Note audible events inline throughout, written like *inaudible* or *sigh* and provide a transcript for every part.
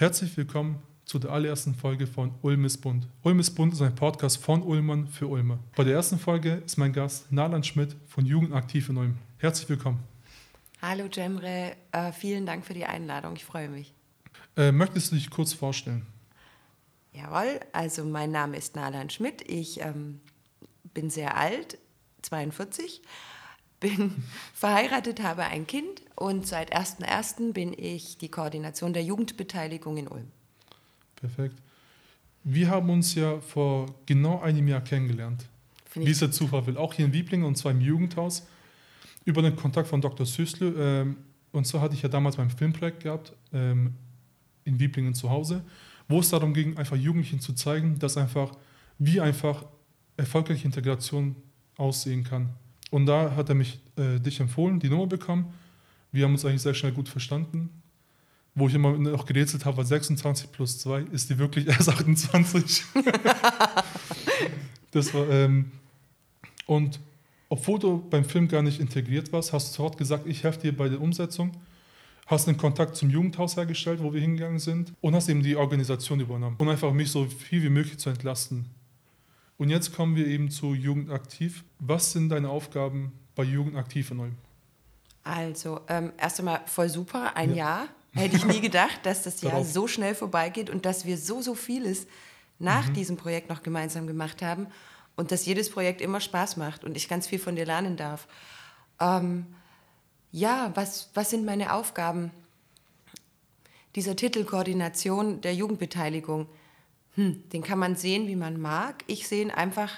Herzlich willkommen zu der allerersten Folge von Ulm ist bunt. Ulm ist bunt ist ein Podcast von Ulmern für Ulmer. Bei der ersten Folge ist mein Gast Nalan Schmidt von Jugendaktiv in Ulm. Herzlich willkommen. Hallo Cemre, äh, vielen Dank für die Einladung, ich freue mich. Äh, möchtest du dich kurz vorstellen? Jawohl, also mein Name ist Nalan Schmidt, ich ähm, bin sehr alt, 42 bin *laughs* verheiratet, habe ein Kind und seit 1.1. bin ich die Koordination der Jugendbeteiligung in Ulm. Perfekt. Wir haben uns ja vor genau einem Jahr kennengelernt. Wie es der Zufall will. Auch hier in Wieblingen und zwar im Jugendhaus. Über den Kontakt von Dr. Süßle. Ähm, und zwar hatte ich ja damals mein Filmprojekt gehabt, ähm, in Wieblingen zu Hause, wo es darum ging, einfach Jugendlichen zu zeigen, dass einfach, wie einfach erfolgreiche Integration aussehen kann. Und da hat er mich äh, dich empfohlen, die Nummer bekommen. Wir haben uns eigentlich sehr schnell gut verstanden. Wo ich immer noch gerätselt habe, war 26 plus 2, ist die wirklich *laughs* erst 28. *laughs* das war, ähm, und obwohl du beim Film gar nicht integriert warst, hast du sofort gesagt, ich helfe dir bei der Umsetzung. Hast einen Kontakt zum Jugendhaus hergestellt, wo wir hingegangen sind, und hast eben die Organisation übernommen. Und einfach mich so viel wie möglich zu entlasten. Und jetzt kommen wir eben zu Jugendaktiv. Was sind deine Aufgaben bei Jugendaktiv in Ulm? Also, ähm, erst einmal voll super, ein ja. Jahr. Hätte ich nie *laughs* gedacht, dass das Jahr so schnell vorbeigeht und dass wir so, so vieles nach mhm. diesem Projekt noch gemeinsam gemacht haben und dass jedes Projekt immer Spaß macht und ich ganz viel von dir lernen darf. Ähm, ja, was, was sind meine Aufgaben? Dieser Titel Koordination der Jugendbeteiligung hm, den kann man sehen, wie man mag. Ich sehe ihn einfach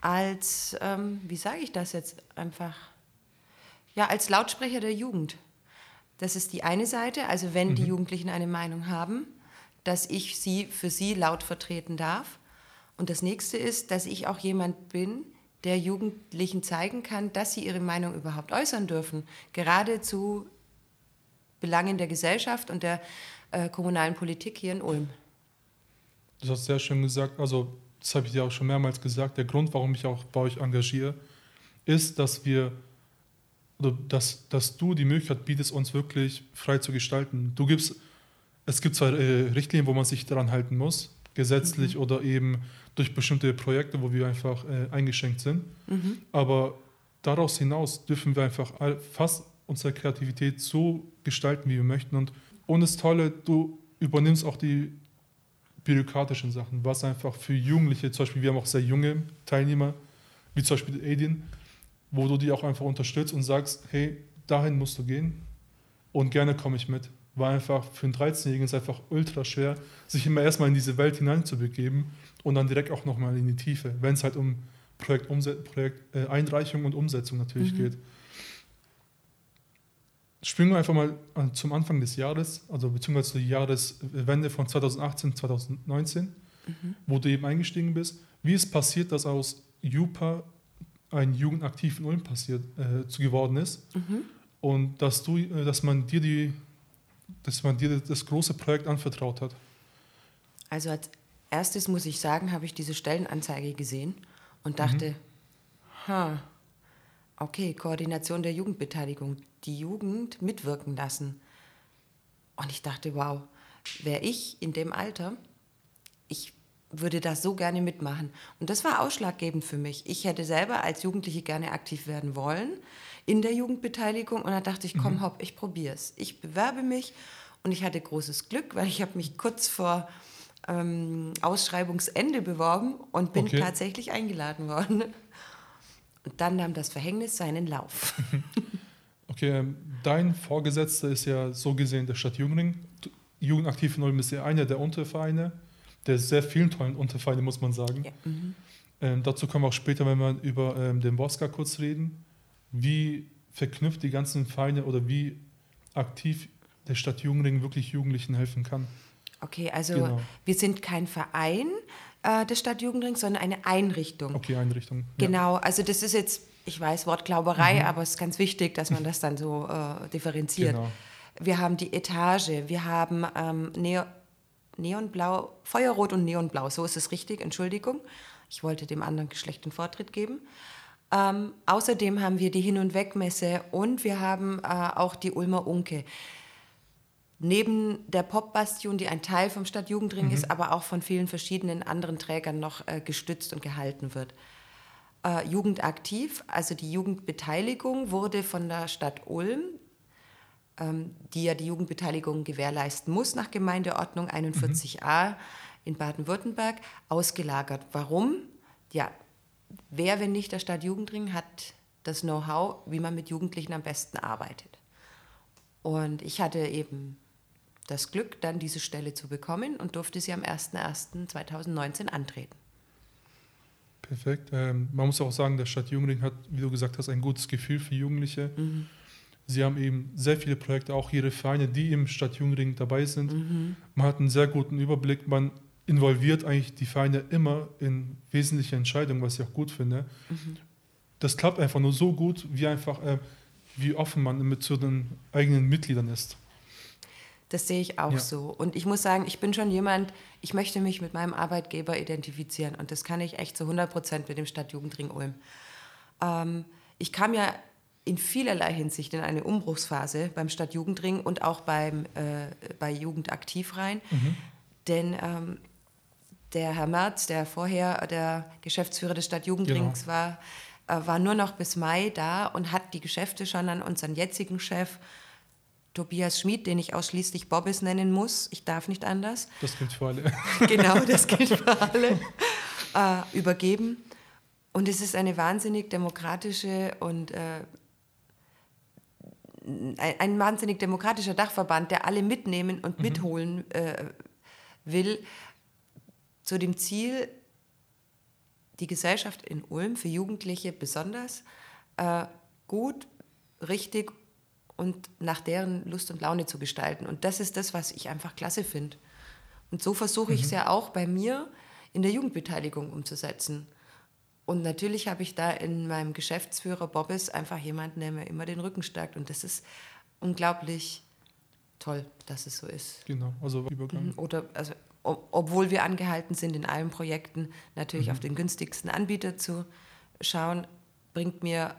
als, ähm, wie sage ich das jetzt einfach, ja, als Lautsprecher der Jugend. Das ist die eine Seite, also wenn mhm. die Jugendlichen eine Meinung haben, dass ich sie für sie laut vertreten darf. Und das nächste ist, dass ich auch jemand bin, der Jugendlichen zeigen kann, dass sie ihre Meinung überhaupt äußern dürfen, gerade zu Belangen der Gesellschaft und der äh, kommunalen Politik hier in Ulm du hast sehr schön gesagt, also das habe ich dir auch schon mehrmals gesagt, der Grund, warum ich auch bei euch engagiere, ist, dass wir, oder dass, dass du die Möglichkeit bietest, uns wirklich frei zu gestalten. Du gibst, es gibt zwar äh, Richtlinien, wo man sich daran halten muss, gesetzlich mhm. oder eben durch bestimmte Projekte, wo wir einfach äh, eingeschränkt sind, mhm. aber daraus hinaus dürfen wir einfach fast unsere Kreativität so gestalten, wie wir möchten. Und, und das Tolle, du übernimmst auch die bürokratischen Sachen, was einfach für Jugendliche, zum Beispiel wir haben auch sehr junge Teilnehmer, wie zum Beispiel Aidin, wo du die auch einfach unterstützt und sagst, hey, dahin musst du gehen und gerne komme ich mit. War einfach für einen 13-Jährigen ist einfach ultra schwer, sich immer erstmal in diese Welt hineinzubegeben und dann direkt auch nochmal in die Tiefe, wenn es halt um Projekt, Projekt äh, Einreichung und Umsetzung natürlich mhm. geht springen wir einfach mal zum Anfang des Jahres, also beziehungsweise zur Jahreswende von 2018, 2019, mhm. wo du eben eingestiegen bist. Wie ist passiert, dass aus JUPA ein Jugendaktiv in Ulm passiert, äh, geworden ist mhm. und dass, du, äh, dass, man dir die, dass man dir das große Projekt anvertraut hat? Also als erstes muss ich sagen, habe ich diese Stellenanzeige gesehen und dachte, mhm. ha, okay, Koordination der Jugendbeteiligung, die Jugend mitwirken lassen. Und ich dachte, wow, wäre ich in dem Alter, ich würde das so gerne mitmachen. Und das war ausschlaggebend für mich. Ich hätte selber als Jugendliche gerne aktiv werden wollen in der Jugendbeteiligung. Und da dachte ich, komm, mhm. hopp, ich probiere es. Ich bewerbe mich und ich hatte großes Glück, weil ich habe mich kurz vor ähm, Ausschreibungsende beworben und bin okay. tatsächlich eingeladen worden. Und dann nahm das Verhängnis seinen Lauf. *laughs* Okay, ähm, dein Vorgesetzter ist ja so gesehen der Stadt Jüngling. Jugendaktiv in Ulm ist ja einer der Untervereine, der sehr vielen tollen Untervereine, muss man sagen. Ja. Mhm. Ähm, dazu kommen wir auch später, wenn wir über ähm, den Boska kurz reden. Wie verknüpft die ganzen Vereine oder wie aktiv der Stadt Jüngling wirklich Jugendlichen helfen kann? Okay, also genau. wir sind kein Verein äh, der Stadt Jugendring, sondern eine Einrichtung. Okay, Einrichtung. Ja. Genau, also das ist jetzt ich weiß, Wortglauberei, mhm. aber es ist ganz wichtig, dass man das dann so äh, differenziert. Genau. Wir haben die Etage, wir haben ähm, Neo, Neonblau, Feuerrot und Neonblau, so ist es richtig, Entschuldigung. Ich wollte dem anderen Geschlecht den Vortritt geben. Ähm, außerdem haben wir die Hin- und Wegmesse und wir haben äh, auch die Ulmer Unke. Neben der Popbastion, die ein Teil vom Stadtjugendring mhm. ist, aber auch von vielen verschiedenen anderen Trägern noch äh, gestützt und gehalten wird. Äh, Jugendaktiv, also die Jugendbeteiligung, wurde von der Stadt Ulm, ähm, die ja die Jugendbeteiligung gewährleisten muss nach Gemeindeordnung 41a mhm. in Baden-Württemberg, ausgelagert. Warum? Ja, wer, wenn nicht der Stadtjugendring, hat das Know-how, wie man mit Jugendlichen am besten arbeitet. Und ich hatte eben das Glück, dann diese Stelle zu bekommen und durfte sie am 01.01.2019 antreten. Perfekt. Ähm, man muss auch sagen, der Stadt Jungring hat, wie du gesagt hast, ein gutes Gefühl für Jugendliche. Mhm. Sie haben eben sehr viele Projekte, auch ihre Vereine, die im Stadt Jungring dabei sind. Mhm. Man hat einen sehr guten Überblick. Man involviert eigentlich die Vereine immer in wesentliche Entscheidungen, was ich auch gut finde. Mhm. Das klappt einfach nur so gut, wie einfach, äh, wie offen man mit zu den eigenen Mitgliedern ist. Das sehe ich auch ja. so. Und ich muss sagen, ich bin schon jemand, ich möchte mich mit meinem Arbeitgeber identifizieren. Und das kann ich echt zu 100 Prozent mit dem Stadtjugendring Ulm. Ähm, ich kam ja in vielerlei Hinsicht in eine Umbruchsphase beim Stadtjugendring und auch beim, äh, bei Jugendaktiv rein. Mhm. Denn ähm, der Herr Merz, der vorher der Geschäftsführer des Stadtjugendrings genau. war, äh, war nur noch bis Mai da und hat die Geschäfte schon an unseren jetzigen Chef Tobias Schmid, den ich ausschließlich Bobbys nennen muss, ich darf nicht anders. Das gilt für alle. *laughs* genau, das *laughs* gilt für alle. Äh, übergeben. Und es ist eine wahnsinnig demokratische und äh, ein, ein, wahnsinnig demokratischer Dachverband, der alle mitnehmen und mhm. mitholen äh, will, zu dem Ziel, die Gesellschaft in Ulm für Jugendliche besonders äh, gut, richtig und nach deren Lust und Laune zu gestalten. Und das ist das, was ich einfach klasse finde. Und so versuche ich es mhm. ja auch bei mir in der Jugendbeteiligung umzusetzen. Und natürlich habe ich da in meinem Geschäftsführer Bobbes einfach jemanden, der mir immer den Rücken stärkt. Und das ist unglaublich toll, dass es so ist. Genau, also Übergang. Mhm. Oder also, ob, obwohl wir angehalten sind, in allen Projekten natürlich mhm. auf den günstigsten Anbieter zu schauen, bringt mir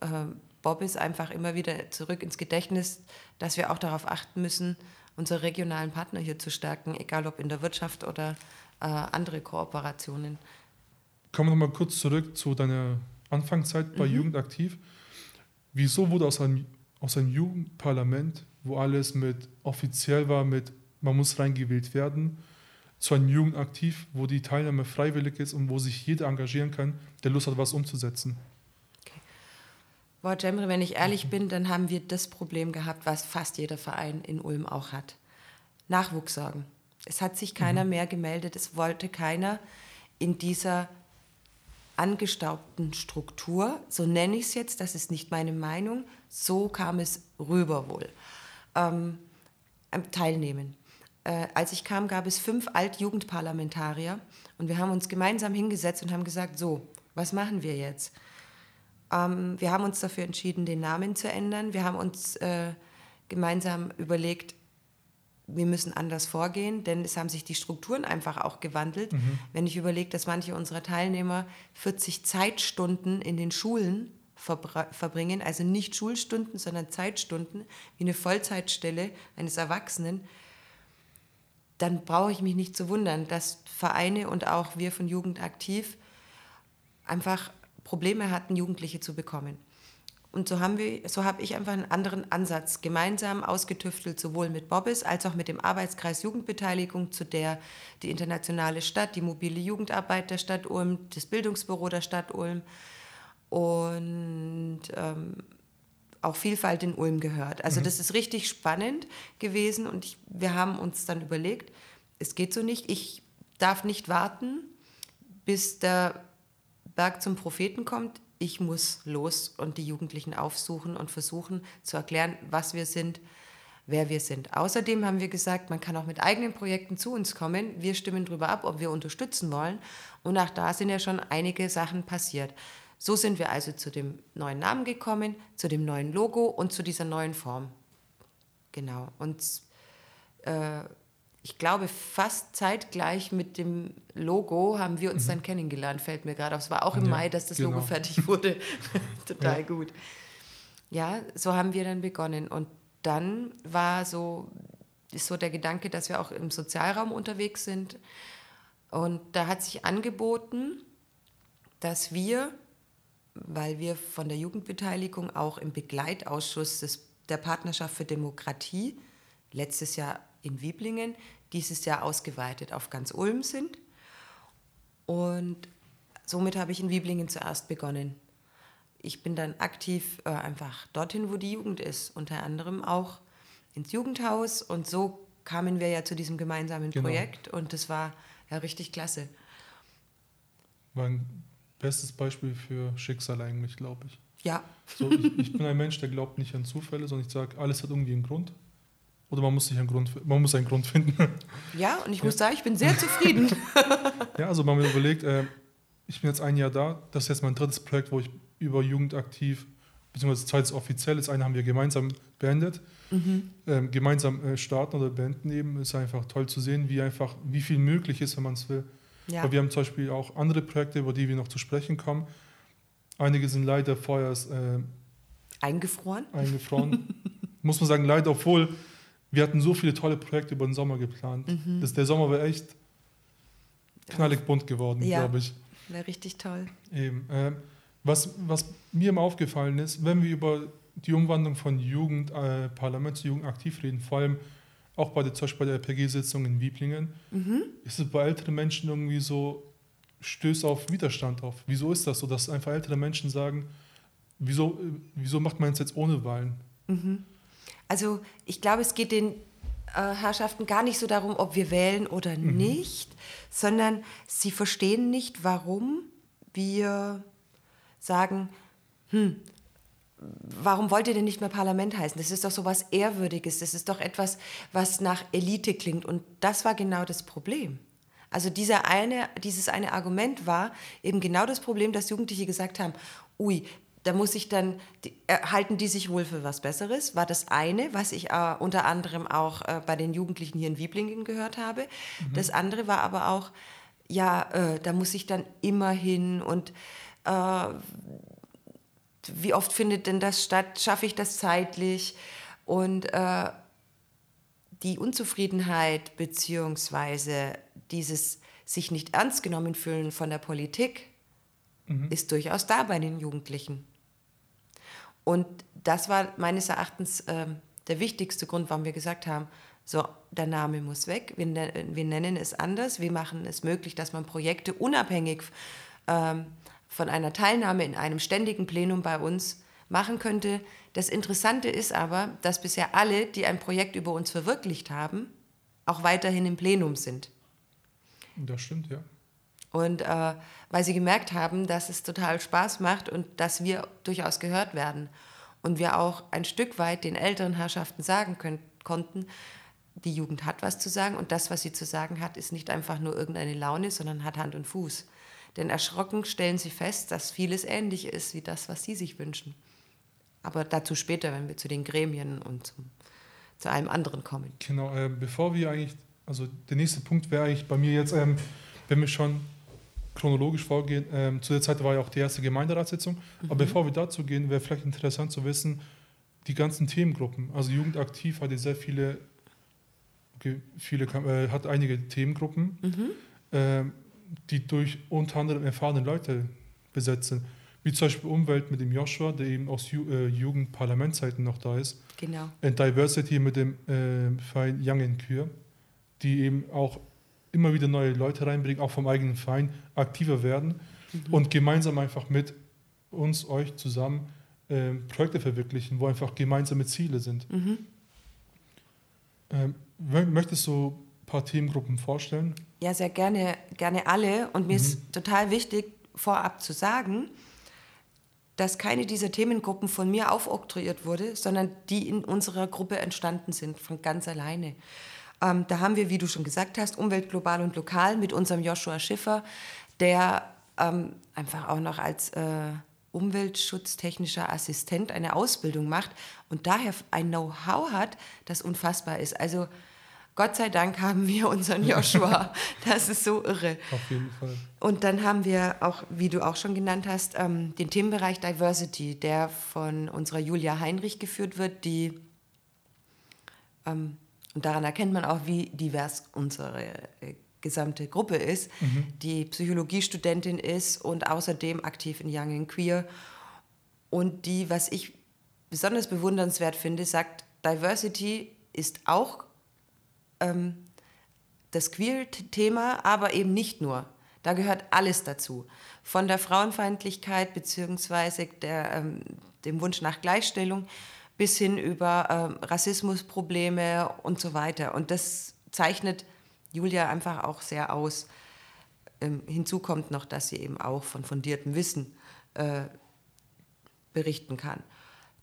äh, Bob ist einfach immer wieder zurück ins Gedächtnis, dass wir auch darauf achten müssen, unsere regionalen Partner hier zu stärken, egal ob in der Wirtschaft oder äh, andere Kooperationen. Kommen wir nochmal kurz zurück zu deiner Anfangszeit bei mhm. Jugendaktiv. Wieso wurde aus einem, aus einem Jugendparlament, wo alles mit offiziell war, mit man muss reingewählt werden, zu einem Jugendaktiv, wo die Teilnahme freiwillig ist und wo sich jeder engagieren kann, der Lust hat, was umzusetzen? Boah, Cemre, wenn ich ehrlich bin, dann haben wir das Problem gehabt, was fast jeder Verein in Ulm auch hat. Nachwuchssorgen. Es hat sich keiner mhm. mehr gemeldet, es wollte keiner in dieser angestaubten Struktur, so nenne ich es jetzt, das ist nicht meine Meinung, so kam es rüber wohl, ähm, teilnehmen. Äh, als ich kam, gab es fünf Altjugendparlamentarier und wir haben uns gemeinsam hingesetzt und haben gesagt, so, was machen wir jetzt? Ähm, wir haben uns dafür entschieden, den Namen zu ändern. Wir haben uns äh, gemeinsam überlegt, wir müssen anders vorgehen, denn es haben sich die Strukturen einfach auch gewandelt. Mhm. Wenn ich überlege, dass manche unserer Teilnehmer 40 Zeitstunden in den Schulen verbringen, also nicht Schulstunden, sondern Zeitstunden, wie eine Vollzeitstelle eines Erwachsenen, dann brauche ich mich nicht zu wundern, dass Vereine und auch wir von Jugend aktiv einfach Probleme hatten, Jugendliche zu bekommen. Und so haben wir, so habe ich einfach einen anderen Ansatz gemeinsam ausgetüftelt, sowohl mit Bobbis als auch mit dem Arbeitskreis Jugendbeteiligung, zu der die internationale Stadt, die mobile Jugendarbeit der Stadt Ulm, das Bildungsbüro der Stadt Ulm und ähm, auch Vielfalt in Ulm gehört. Also mhm. das ist richtig spannend gewesen und ich, wir haben uns dann überlegt, es geht so nicht, ich darf nicht warten, bis der Berg zum Propheten kommt, ich muss los und die Jugendlichen aufsuchen und versuchen zu erklären, was wir sind, wer wir sind. Außerdem haben wir gesagt, man kann auch mit eigenen Projekten zu uns kommen. Wir stimmen darüber ab, ob wir unterstützen wollen. Und auch da sind ja schon einige Sachen passiert. So sind wir also zu dem neuen Namen gekommen, zu dem neuen Logo und zu dieser neuen Form. Genau. Und äh, ich glaube, fast zeitgleich mit dem Logo haben wir uns mhm. dann kennengelernt, fällt mir gerade auf. Es war auch im ja, Mai, dass das genau. Logo fertig *laughs* wurde. *laughs* Total ja. gut. Ja, so haben wir dann begonnen. Und dann war so ist so der Gedanke, dass wir auch im Sozialraum unterwegs sind. Und da hat sich angeboten, dass wir, weil wir von der Jugendbeteiligung auch im Begleitausschuss des, der Partnerschaft für Demokratie letztes Jahr in Wieblingen, dieses Jahr ausgeweitet auf ganz Ulm sind. Und somit habe ich in Wieblingen zuerst begonnen. Ich bin dann aktiv äh, einfach dorthin, wo die Jugend ist, unter anderem auch ins Jugendhaus. Und so kamen wir ja zu diesem gemeinsamen genau. Projekt und das war ja richtig klasse. War ein bestes Beispiel für Schicksal eigentlich, glaube ich. Ja. So, ich, ich, bin ein Mensch, der glaubt nicht an Zufälle, sondern ich sage, alles hat irgendwie einen Grund. Oder man muss sich einen Grund, man muss einen Grund finden. *laughs* Ja, und ich ja. muss sagen, ich bin sehr zufrieden. *laughs* ja, also man mir überlegt, äh, ich bin jetzt ein Jahr da, das ist jetzt mein drittes Projekt, wo ich über Jugend aktiv, beziehungsweise zweites offiziell, das eine haben wir gemeinsam beendet. Mhm. Ähm, gemeinsam äh, starten oder beenden eben, ist einfach toll zu sehen, wie einfach, wie viel möglich ist, wenn man es will. Ja. Aber wir haben zum Beispiel auch andere Projekte, über die wir noch zu sprechen kommen. Einige sind leider vorher äh, eingefroren. Eingefroren. *laughs* Muss man sagen, leider, obwohl wir hatten so viele tolle Projekte über den Sommer geplant. Mhm. Das, der Sommer wäre echt knallig bunt geworden, ja. glaube ich. Wäre richtig toll. Eben. Äh, was, was mir immer aufgefallen ist, wenn wir über die Umwandlung von Jugend, äh, Parlament zu Jugend aktiv reden, vor allem auch bei der, zum Beispiel bei der RPG-Sitzung in Wieblingen, mhm. ist es bei älteren Menschen irgendwie so, stößt auf Widerstand auf. Wieso ist das so, dass einfach ältere Menschen sagen, wieso, äh, wieso macht man es jetzt ohne Wahlen? Mhm. Also ich glaube, es geht den äh, Herrschaften gar nicht so darum, ob wir wählen oder mhm. nicht, sondern sie verstehen nicht, warum wir sagen, hm, warum wollt ihr denn nicht mehr Parlament heißen? Das ist doch so was Ehrwürdiges, das ist doch etwas, was nach Elite klingt. Und das war genau das Problem. Also dieser eine, dieses eine Argument war eben genau das Problem, dass Jugendliche gesagt haben, ui, da muss ich dann, die, äh, halten die sich wohl für was Besseres, war das eine, was ich äh, unter anderem auch äh, bei den Jugendlichen hier in Wieblingen gehört habe. Mhm. Das andere war aber auch, ja, äh, da muss ich dann immer hin und äh, wie oft findet denn das statt, schaffe ich das zeitlich und äh, die Unzufriedenheit beziehungsweise dieses sich nicht ernst genommen fühlen von der Politik mhm. ist durchaus da bei den Jugendlichen. Und das war meines Erachtens äh, der wichtigste Grund, warum wir gesagt haben, so, der Name muss weg, wir, ne wir nennen es anders, wir machen es möglich, dass man Projekte unabhängig ähm, von einer Teilnahme in einem ständigen Plenum bei uns machen könnte. Das Interessante ist aber, dass bisher alle, die ein Projekt über uns verwirklicht haben, auch weiterhin im Plenum sind. Das stimmt, ja. Und äh, weil sie gemerkt haben, dass es total Spaß macht und dass wir durchaus gehört werden. Und wir auch ein Stück weit den älteren Herrschaften sagen können, konnten, die Jugend hat was zu sagen und das, was sie zu sagen hat, ist nicht einfach nur irgendeine Laune, sondern hat Hand und Fuß. Denn erschrocken stellen sie fest, dass vieles ähnlich ist wie das, was sie sich wünschen. Aber dazu später, wenn wir zu den Gremien und zum, zu einem anderen kommen. Genau, äh, bevor wir eigentlich, also der nächste Punkt wäre eigentlich bei mir jetzt, ähm, wenn wir schon chronologisch vorgehen, ähm, zu der Zeit war ja auch die erste Gemeinderatssitzung, mhm. aber bevor wir dazu gehen, wäre vielleicht interessant zu wissen, die ganzen Themengruppen. Also Jugendaktiv hatte sehr viele, viele äh, hat einige Themengruppen, mhm. ähm, die durch unter anderem erfahrene Leute besetzen. Wie zum Beispiel Umwelt mit dem Joshua, der eben aus Ju äh, Jugendparlamentszeiten noch da ist. Genau. Und Diversity mit dem äh, Verein Young in Kür, die eben auch immer wieder neue Leute reinbringen, auch vom eigenen Verein aktiver werden mhm. und gemeinsam einfach mit uns, euch zusammen äh, Projekte verwirklichen, wo einfach gemeinsame Ziele sind. Mhm. Ähm, möchtest du ein paar Themengruppen vorstellen? Ja, sehr gerne, gerne alle. Und mir mhm. ist total wichtig, vorab zu sagen, dass keine dieser Themengruppen von mir aufoktroyiert wurde, sondern die in unserer Gruppe entstanden sind, von ganz alleine. Ähm, da haben wir, wie du schon gesagt hast, Umwelt global und lokal mit unserem Joshua Schiffer, der ähm, einfach auch noch als äh, umweltschutztechnischer Assistent eine Ausbildung macht und daher ein Know-how hat, das unfassbar ist. Also Gott sei Dank haben wir unseren Joshua. *laughs* Das ist so irre. Auf jeden Fall. Und dann haben wir auch, wie du auch schon genannt hast, ähm, den Themenbereich Diversity, der von unserer Julia Heinrich geführt wird, die ähm, Und daran erkennt man auch, wie divers unsere äh, gesamte Gruppe ist, mhm. die Psychologiestudentin ist und außerdem aktiv in Young and Queer. Und die, was ich besonders bewundernswert finde, sagt, Diversity ist auch ähm, das Queer-Thema, aber eben nicht nur. Da gehört alles dazu. Von der Frauenfeindlichkeit bzw. ähm, dem Wunsch nach Gleichstellung bis hin über ähm, Rassismusprobleme und so weiter. Und das zeichnet Julia einfach auch sehr aus. Ähm, hinzu kommt noch, dass sie eben auch von fundiertem Wissen äh, berichten kann.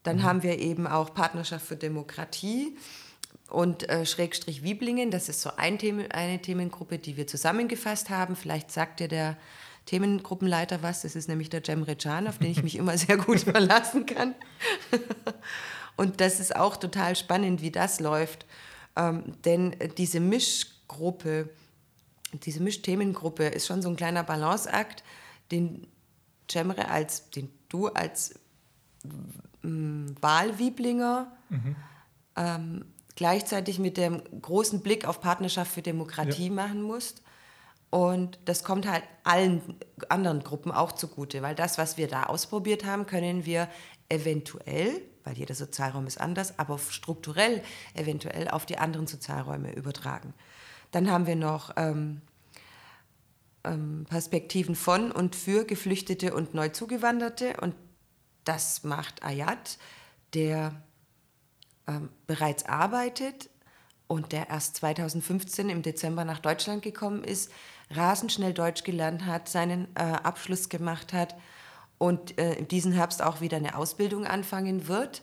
Dann mhm. haben wir eben auch Partnerschaft für Demokratie und äh, Schrägstrich Wieblingen. Das ist so ein Themen, eine Themengruppe, die wir zusammengefasst haben. Vielleicht sagt dir der Themengruppenleiter was. Das ist nämlich der Cem Recan, auf den ich mich *laughs* immer sehr gut verlassen kann. *laughs* und das ist auch total spannend, wie das läuft. Ähm, denn diese Mischgruppe, diese Mischthemengruppe ist schon so ein kleiner Balanceakt, den Cemre als, den du als Wahlwieblinger mhm. ähm, gleichzeitig mit dem großen Blick auf Partnerschaft für Demokratie ja. machen musst. Und das kommt halt allen anderen Gruppen auch zugute, weil das, was wir da ausprobiert haben, können wir eventuell, weil jeder Sozialraum ist anders, aber strukturell eventuell auf die anderen Sozialräume übertragen. Dann haben wir noch ähm, ähm, Perspektiven von und für Geflüchtete und Neuzugewanderte. Und das macht Ayat, der ähm, bereits arbeitet und der erst 2015 im Dezember nach Deutschland gekommen ist, rasend schnell Deutsch gelernt hat, seinen äh, Abschluss gemacht hat und äh, diesen Herbst auch wieder eine Ausbildung anfangen wird.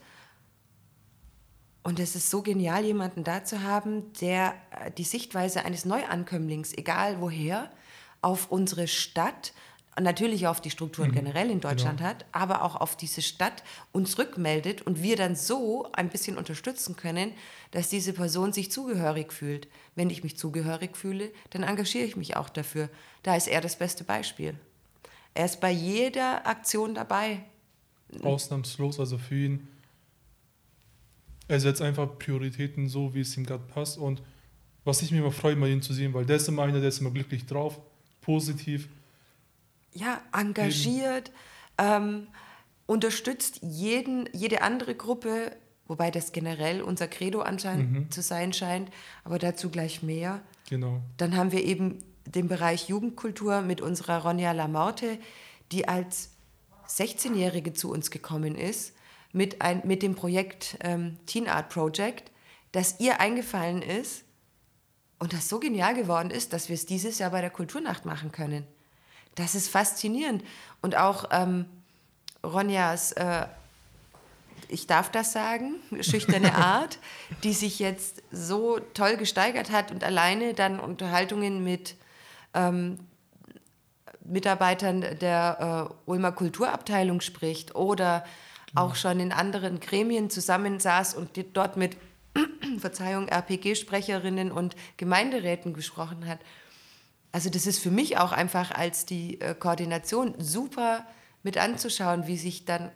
Und es ist so genial, jemanden da zu haben, der äh, die Sichtweise eines Neuankömmlings, egal woher, auf unsere Stadt, natürlich auf die Strukturen mhm. generell in Deutschland genau. hat, aber auch auf diese Stadt uns rückmeldet und wir dann so ein bisschen unterstützen können, dass diese Person sich zugehörig fühlt. Wenn ich mich zugehörig fühle, dann engagiere ich mich auch dafür. Da ist er das beste Beispiel. Er ist bei jeder Aktion dabei. Ausnahmslos, also für ihn. Er setzt einfach Prioritäten so, wie es ihm gerade passt. Und was ich mir immer freue, mal ihn zu sehen, weil der ist immer einer, der ist immer glücklich drauf, positiv ja, engagiert, ähm, unterstützt jeden, jede andere Gruppe, wobei das generell unser Credo anscheinend mhm. zu sein scheint, aber dazu gleich mehr. Genau. Dann haben wir eben den Bereich Jugendkultur mit unserer Ronja Lamorte, die als 16-Jährige zu uns gekommen ist, mit, ein, mit dem Projekt ähm, Teen Art Project, das ihr eingefallen ist und das so genial geworden ist, dass wir es dieses Jahr bei der Kulturnacht machen können. Das ist faszinierend. Und auch ähm, Ronjas, äh, ich darf das sagen, *laughs* schüchterne Art, die sich jetzt so toll gesteigert hat und alleine dann Unterhaltungen mit ähm, Mitarbeitern der äh, Ulmer Kulturabteilung spricht oder genau. auch schon in anderen Gremien zusammensaß und dort mit *clears throat* Verzeihung, RPG-Sprecherinnen und Gemeinderäten gesprochen hat. Also das ist für mich auch einfach als die äh, Koordination super mit anzuschauen, wie sich dann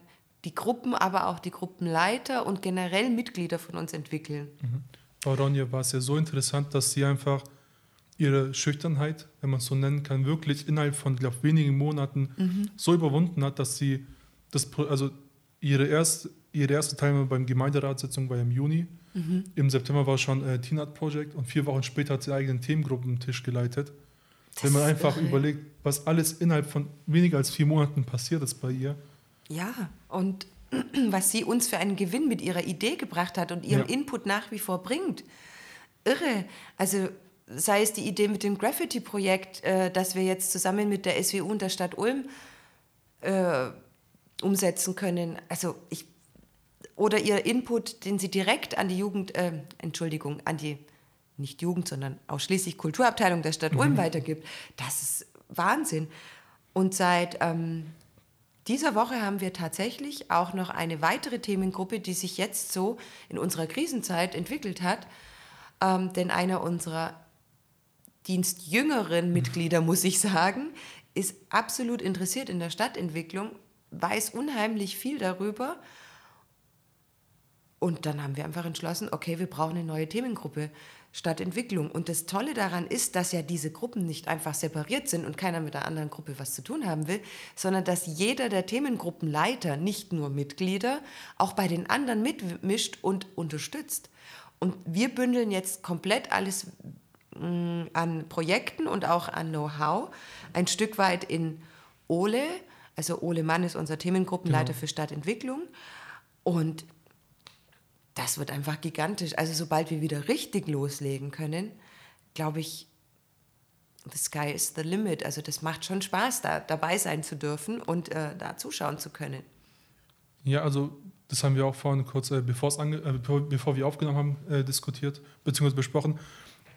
die Gruppen, aber auch die Gruppenleiter und generell Mitglieder von uns entwickeln. Mhm. Bei Ronja war es ja so interessant, dass sie einfach ihre Schüchternheit, wenn man es so nennen kann, wirklich innerhalb von, glaube wenigen Monaten mhm. so überwunden hat, dass sie das, also ihre erste, ihre erste Teilnahme beim Gemeinderatssitzung war im Juni. Mhm. Im September war schon äh, Teen Art Project und vier Wochen später hat sie eigenen Themengruppentisch geleitet. Das Wenn man einfach irre. überlegt, was alles innerhalb von weniger als vier Monaten passiert ist bei ihr. Ja, und *clears throat* was sie uns für einen Gewinn mit ihrer Idee gebracht hat und ihrem ja. Input nach wie vor bringt. Irre. Also sei es die Idee mit dem Graffiti-Projekt, äh, das wir jetzt zusammen mit der SWU und der Stadt Ulm äh, umsetzen können. Also ich oder ihr Input, den sie direkt an die Jugend, äh, Entschuldigung, an die nicht Jugend, sondern ausschließlich Kulturabteilung der Stadt Ulm mhm. weitergibt. Das ist Wahnsinn. Und seit ähm, dieser Woche haben wir tatsächlich auch noch eine weitere Themengruppe, die sich jetzt so in unserer Krisenzeit entwickelt hat. Ähm, denn einer unserer dienstjüngeren. Mitglieder, muss ich sagen, ist absolut interessiert in der Stadtentwicklung, weiß unheimlich viel darüber Und dann haben wir einfach entschlossen, okay, wir brauchen eine neue Themengruppe. Stadtentwicklung. Und das Tolle daran ist, dass ja diese Gruppen nicht einfach separiert sind und keiner mit der anderen Gruppe was zu tun haben will, sondern dass jeder der Themengruppenleiter, nicht nur Mitglieder, auch bei den anderen mitmischt und unterstützt. Und wir bündeln jetzt komplett alles an Projekten und auch an Know-how ein Stück weit in Ole. Also Ole Mann ist unser Themengruppenleiter genau. für Stadtentwicklung. Und das wird einfach gigantisch. Also sobald wir wieder richtig loslegen können, glaube ich, the sky is the limit. Also das macht schon Spaß, da dabei sein zu dürfen und äh, da zuschauen zu können. Ja, also das haben wir auch vorhin kurz, äh, äh, bevor, bevor wir aufgenommen haben, äh, diskutiert bzw. besprochen.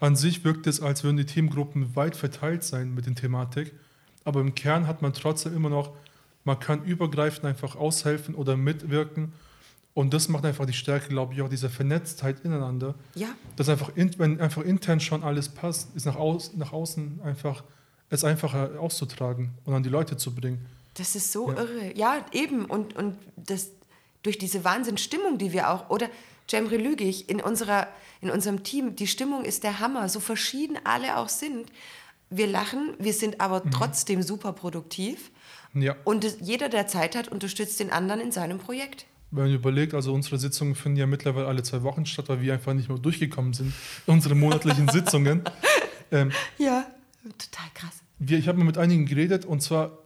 An sich wirkt es, als würden die Teamgruppen weit verteilt sein mit der Thematik, aber im Kern hat man trotzdem immer noch, man kann übergreifend einfach aushelfen oder mitwirken und das macht einfach die Stärke, glaube ich, auch diese Vernetztheit ineinander. Ja. Dass einfach, in, wenn einfach intern schon alles passt, ist nach, aus, nach außen einfach, es einfacher auszutragen und an die Leute zu bringen. Das ist so ja. irre. Ja, eben. Und, und das, durch diese Wahnsinnsstimmung, die wir auch, oder Cemre Lügig, in, unserer, in unserem Team, die Stimmung ist der Hammer, so verschieden alle auch sind. Wir lachen, wir sind aber mhm. trotzdem super produktiv. Ja. Und jeder, der Zeit hat, unterstützt den anderen in seinem Projekt wenn man überlegt, also unsere Sitzungen finden ja mittlerweile alle zwei Wochen statt, weil wir einfach nicht mehr durchgekommen sind, unsere monatlichen *laughs* Sitzungen. Ähm, ja, total krass. Wir, ich habe mal mit einigen geredet und zwar,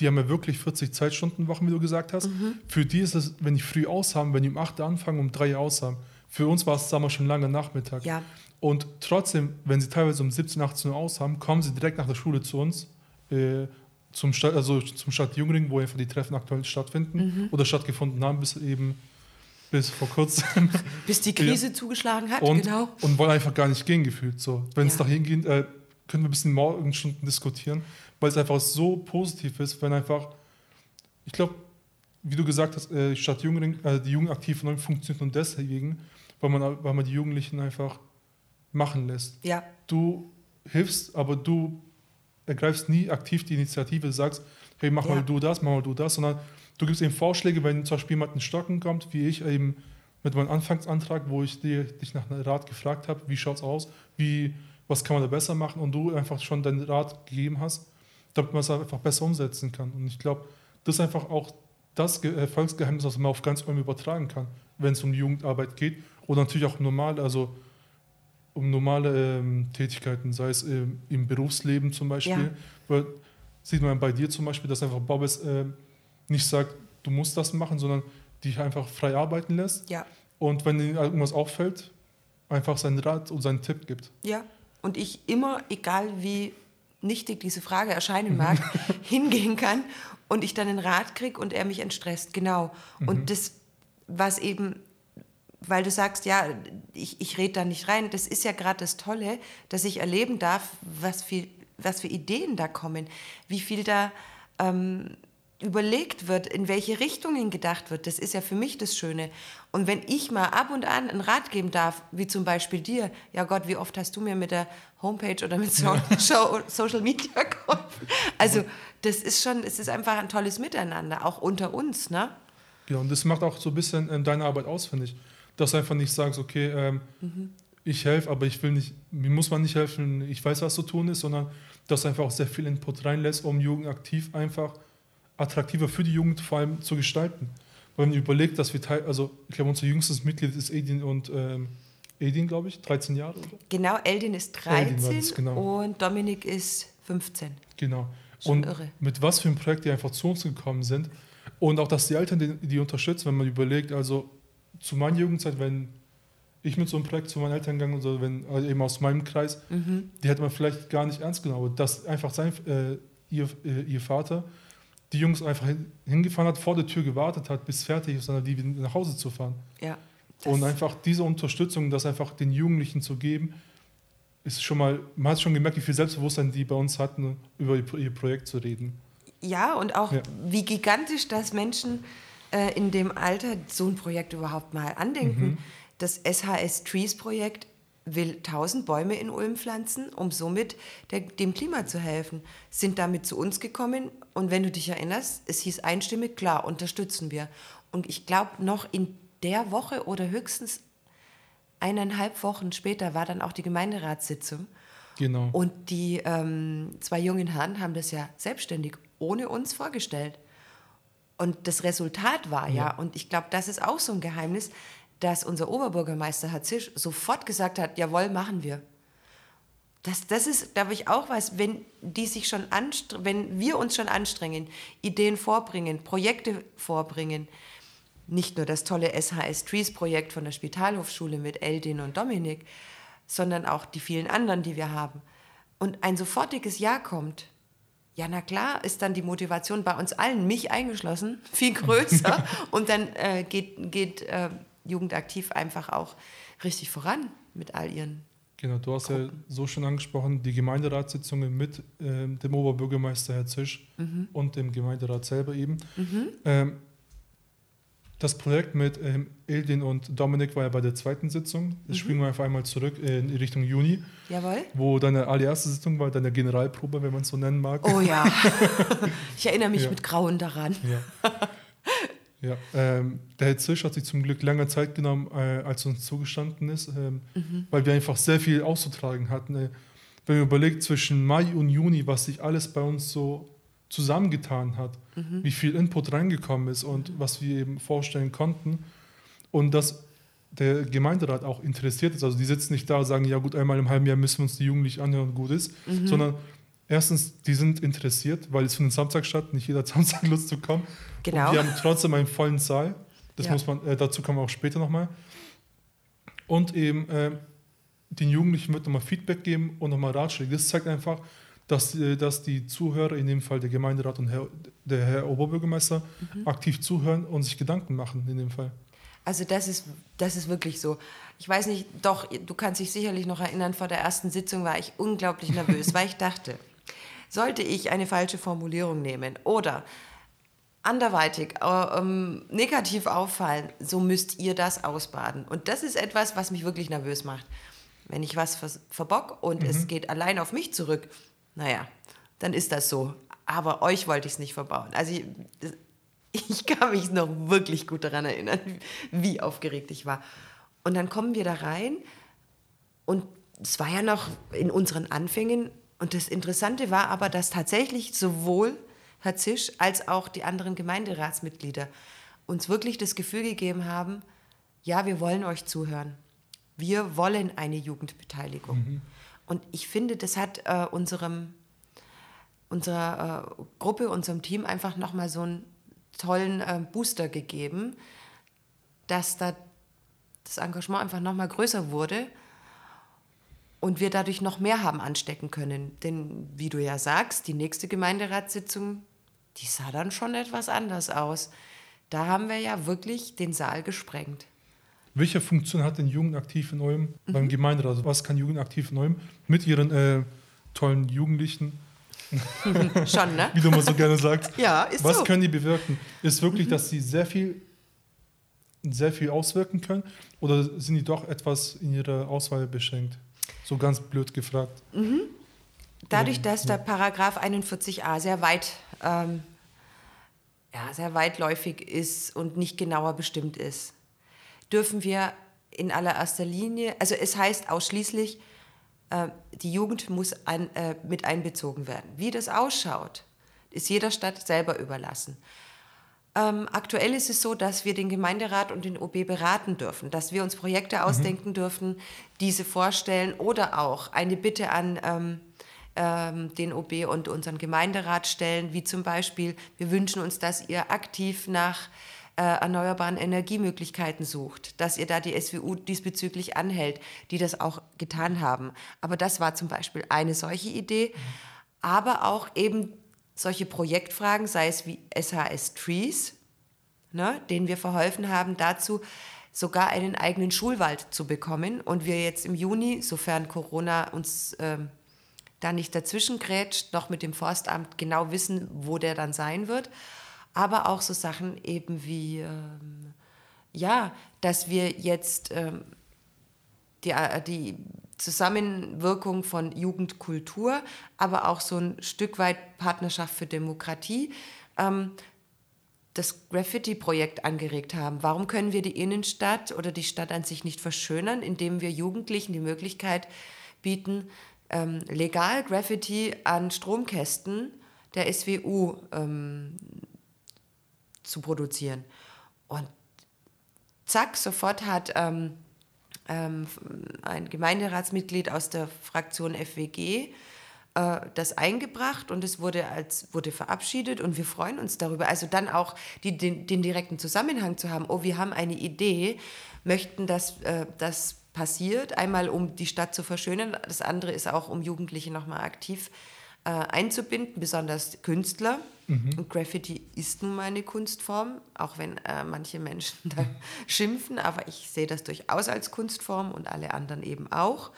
die haben ja wirklich 40 Zeitstundenwochen, wie du gesagt hast. Mhm. Für die ist es, wenn die früh aus haben, wenn die um 8 Uhr anfangen, um 3 Uhr aus haben. Für uns war es, wir, schon lange Nachmittag. Ja. Und trotzdem, wenn sie teilweise um 17, 18 Uhr aus haben, kommen sie direkt nach der Schule zu uns. Äh, zum Stadt, also zum Stadt Jungring, wo einfach die Treffen aktuell stattfinden mhm. oder stattgefunden haben, bis eben bis vor kurzem. *laughs* Bis die Krise ja. zugeschlagen hat, und, genau. Und wollen einfach gar nicht gehen gefühlt. So. Wenn es ja. dahin geht, äh, können wir ein bisschen Morgenstunden diskutieren, weil es einfach so positiv ist, wenn einfach, ich glaube, wie du gesagt hast, äh, Stadt Jungring, äh, die Jugendaktiven funktioniert nur deswegen, weil man, weil man die Jugendlichen einfach machen lässt. Ja. Du hilfst, aber du ergreifst nie aktiv die Initiative, sagst, hey, mach ja. mal du das, mach mal du das, sondern du gibst eben Vorschläge, wenn zum Beispiel jemand in Stocken kommt, wie ich eben mit meinem Anfangsantrag, wo ich dir, dich nach einem Rat gefragt habe, wie schaut es aus, wie, was kann man da besser machen und du einfach schon deinen Rat gegeben hast, damit man es einfach besser umsetzen kann. Und ich glaube, das ist einfach auch das Erfolgsgeheimnis, was man auf ganz Ulm übertragen kann, wenn es um die Jugendarbeit geht oder natürlich auch normal, also um normale ähm, Tätigkeiten, sei es ähm, im Berufsleben zum Beispiel. Ja. sieht man bei dir zum Beispiel, dass einfach Bobbes äh, nicht sagt, du musst das machen, sondern dich einfach frei arbeiten lässt. Ja. Und wenn dir irgendwas auffällt, einfach seinen Rat und seinen Tipp gibt. Ja, und ich immer, egal wie nichtig diese Frage erscheinen mag, *laughs* *laughs* hingehen kann und ich dann einen Rat kriege und er mich entstresst. Genau. Mhm. Und das, was eben weil du sagst, ja, ich, ich rede da nicht rein. Das ist ja gerade das Tolle, dass ich erleben darf, was für, was für Ideen da kommen, wie viel da ähm, überlegt wird, in welche Richtungen gedacht wird. Das ist ja für mich das Schöne. Und wenn ich mal ab und an einen Rat geben darf, wie zum Beispiel dir, ja Gott, wie oft hast du mir mit der Homepage oder mit so ja. *laughs* Social Media geholfen? Also das ist schon, es ist einfach ein tolles Miteinander, auch unter uns, ne? Ja, und das macht auch so ein bisschen ähm, deine Arbeit aus, finde ich dass du einfach nicht sagst, okay, ähm, mhm. ich helfe, aber ich will nicht, mir muss man nicht helfen, ich weiß, was zu tun ist, sondern dass du einfach auch sehr viel Input reinlässt, um Jugend aktiv einfach attraktiver für die Jugend vor allem zu gestalten. Wenn man überlegt, dass wir teil, also ich glaube, unser jüngstes Mitglied ist Edin und ähm, Edin, glaube ich, 13 Jahre, oder? Genau, Eldin ist 13 Eldin das, genau. und Dominik ist 15. Genau. Schon und irre. mit was für einem Projekt die einfach zu uns gekommen sind und auch, dass die Eltern die, die unterstützen, wenn man überlegt, also zu meiner Jugendzeit, wenn ich mit so einem Projekt zu meinen Eltern gegangen oder wenn also eben aus meinem Kreis, mhm. die hätte man vielleicht gar nicht ernst genommen. Aber dass einfach sein, äh, ihr, äh, ihr Vater die Jungs einfach hingefahren hat, vor der Tür gewartet hat, bis fertig ist, sondern die nach Hause zu fahren. Ja. Und einfach diese Unterstützung, das einfach den Jugendlichen zu geben, ist schon mal, man hat schon gemerkt, wie viel Selbstbewusstsein die bei uns hatten, über ihr Projekt zu reden. Ja, und auch ja. wie gigantisch das Menschen äh, in dem Alter so ein Projekt überhaupt mal andenken. Mhm. Das SHS Trees Projekt will 1000 Bäume in Ulm pflanzen, um somit der, dem Klima zu helfen. Sind damit zu uns gekommen und wenn du dich erinnerst, es hieß einstimmig, klar, unterstützen wir. Und ich glaube, noch in der Woche oder höchstens eineinhalb Wochen später war dann auch die Gemeinderatssitzung. Genau. Und die ähm, zwei jungen Herren haben das ja selbstständig ohne uns vorgestellt. Und das Resultat war ja, ja und ich glaube, das ist auch so ein Geheimnis, dass unser Oberbürgermeister Herr Zisch sofort gesagt hat, jawohl, machen wir. Das, das ist, glaube ich, auch was, wenn die sich schon wenn wir uns schon anstrengen, Ideen vorbringen, Projekte vorbringen, nicht nur das tolle SHS Trees Projekt von der Spitalhofschule mit Eldin und Dominik, sondern auch die vielen anderen, die wir haben. Und ein sofortiges Ja kommt, ja, na klar, ist dann die Motivation bei uns allen, mich eingeschlossen, *laughs* viel größer. *laughs* und dann äh, geht, geht äh, Jugendaktiv einfach auch richtig voran mit all ihren. Genau, du hast Gruppen. ja so schon angesprochen, die Gemeinderatssitzungen mit äh, dem Oberbürgermeister Herr Zisch mhm. und dem Gemeinderat selber eben. Mhm. Ähm, das Projekt mit ähm, Eldin und Dominik war ja bei der zweiten Sitzung. Jetzt mhm. springen wir einfach einmal zurück in Richtung Juni. Jawohl. Wo deine allererste Sitzung war, deine Generalprobe, wenn man es so nennen mag. Oh ja. *laughs* ich erinnere mich ja. mit Grauen daran. Ja. Ja. Ähm, der Herr Zisch hat sich zum Glück länger Zeit genommen, äh, als uns zugestanden ist, ähm, mhm. weil wir einfach sehr viel auszutragen hatten. Äh, wenn man überlegt, zwischen Mai und Juni, was sich alles bei uns so zusammengetan hat, mhm. wie viel Input reingekommen ist und was wir eben vorstellen konnten. Und dass der Gemeinderat auch interessiert ist. Also die sitzen nicht da und sagen, ja gut, einmal im halben Jahr müssen wir uns die Jugendlichen anhören und gut ist, mhm. sondern erstens, die sind interessiert, weil es für einen Samstag statt, nicht jeder hat *laughs* Samstag Lust zu kommen. Genau. Und die haben trotzdem einen vollen Saal. Das ja. muss man, äh, dazu kommen wir auch später nochmal. Und eben äh, den Jugendlichen wird nochmal Feedback geben und nochmal Ratschläge. Das zeigt einfach, dass, äh, dass die Zuhörer, in dem Fall der Gemeinderat und Herr, der Herr Oberbürgermeister, mhm. aktiv zuhören und sich Gedanken machen in dem Fall. Also das ist, das ist wirklich so. Ich weiß nicht, doch, du kannst dich sicherlich noch erinnern, vor der ersten Sitzung war ich unglaublich nervös, weil ich dachte, sollte ich eine falsche Formulierung nehmen oder anderweitig äh, ähm, negativ auffallen, so müsst ihr das ausbaden. Und das ist etwas, was mich wirklich nervös macht. Wenn ich was verbock und mhm. es geht allein auf mich zurück, naja, dann ist das so. Aber euch wollte ich es nicht verbauen. Also ich, ich kann mich noch wirklich gut daran erinnern, wie aufgeregt ich war. Und dann kommen wir da rein und es war ja noch in unseren Anfängen. Und das Interessante war aber, dass tatsächlich sowohl Herr Zisch als auch die anderen Gemeinderatsmitglieder uns wirklich das Gefühl gegeben haben, ja, wir wollen euch zuhören. Wir wollen eine Jugendbeteiligung. Mhm. Und ich finde, das hat äh, unserem, unserer äh, Gruppe, unserem Team einfach nochmal so einen tollen äh, Booster gegeben, dass da das Engagement einfach nochmal größer wurde und wir dadurch noch mehr haben anstecken können. Denn wie du ja sagst, die nächste Gemeinderatssitzung, die sah dann schon etwas anders aus. Da haben wir ja wirklich den Saal gesprengt. Welche Funktion hat denn Jugendaktiv in Ulm mhm. beim Gemeinderat? Also was kann Jugendaktiv in Ulm mit ihren äh, tollen Jugendlichen, *laughs* Schon, ne? wie du mal so gerne sagst. *laughs* ja, ist Was so. können die bewirken? Ist wirklich, mhm. dass sie sehr viel, sehr viel auswirken können oder sind die doch etwas in ihrer Auswahl beschränkt? So ganz blöd gefragt. Mhm. Dadurch, dass der Paragraph 41a sehr weit, ähm, ja, sehr weitläufig ist und nicht genauer bestimmt ist, dürfen wir in allererster Linie, also es heißt ausschließlich, äh, die Jugend muss ein, äh, mit einbezogen werden. Wie das ausschaut, ist jeder Stadt selber überlassen. Ähm, aktuell ist es so, dass wir den Gemeinderat und den OB beraten dürfen, dass wir uns Projekte mhm. ausdenken dürfen, diese vorstellen oder auch eine Bitte an ähm, ähm, den OB und unseren Gemeinderat stellen, wie zum Beispiel, wir wünschen uns, dass ihr aktiv nach äh, erneuerbaren Energiemöglichkeiten sucht, dass ihr da die SWU diesbezüglich anhält, die das auch getan haben. Aber das war zum Beispiel eine solche Idee, aber auch eben solche Projektfragen, sei es wie SHS Trees, ne, denen wir verholfen haben, dazu sogar einen eigenen Schulwald zu bekommen. Und wir jetzt im Juni, sofern Corona uns ähm, da nicht dazwischen grätscht, noch mit dem Forstamt genau wissen, wo der dann sein wird aber auch so Sachen eben wie, ähm, ja, dass wir jetzt ähm, die, äh, die Zusammenwirkung von Jugendkultur, aber auch so ein Stück weit Partnerschaft für Demokratie, ähm, das Graffiti-Projekt angeregt haben. Warum können wir die Innenstadt oder die Stadt an sich nicht verschönern, indem wir Jugendlichen die Möglichkeit bieten, ähm, legal Graffiti an Stromkästen der SWU ähm, zu produzieren. Und zack, sofort hat ähm, ähm, ein Gemeinderatsmitglied aus der Fraktion FWG äh, das eingebracht und es wurde, als, wurde verabschiedet und wir freuen uns darüber. Also dann auch die, den, den direkten Zusammenhang zu haben, oh, wir haben eine Idee, möchten, dass äh, das passiert, einmal um die Stadt zu verschönern, das andere ist auch, um Jugendliche nochmal aktiv äh, einzubinden, besonders Künstler. Mhm. Und Graffiti ist nun mal eine Kunstform, auch wenn äh, manche Menschen *laughs* da schimpfen, aber ich sehe das durchaus als Kunstform und alle anderen eben auch.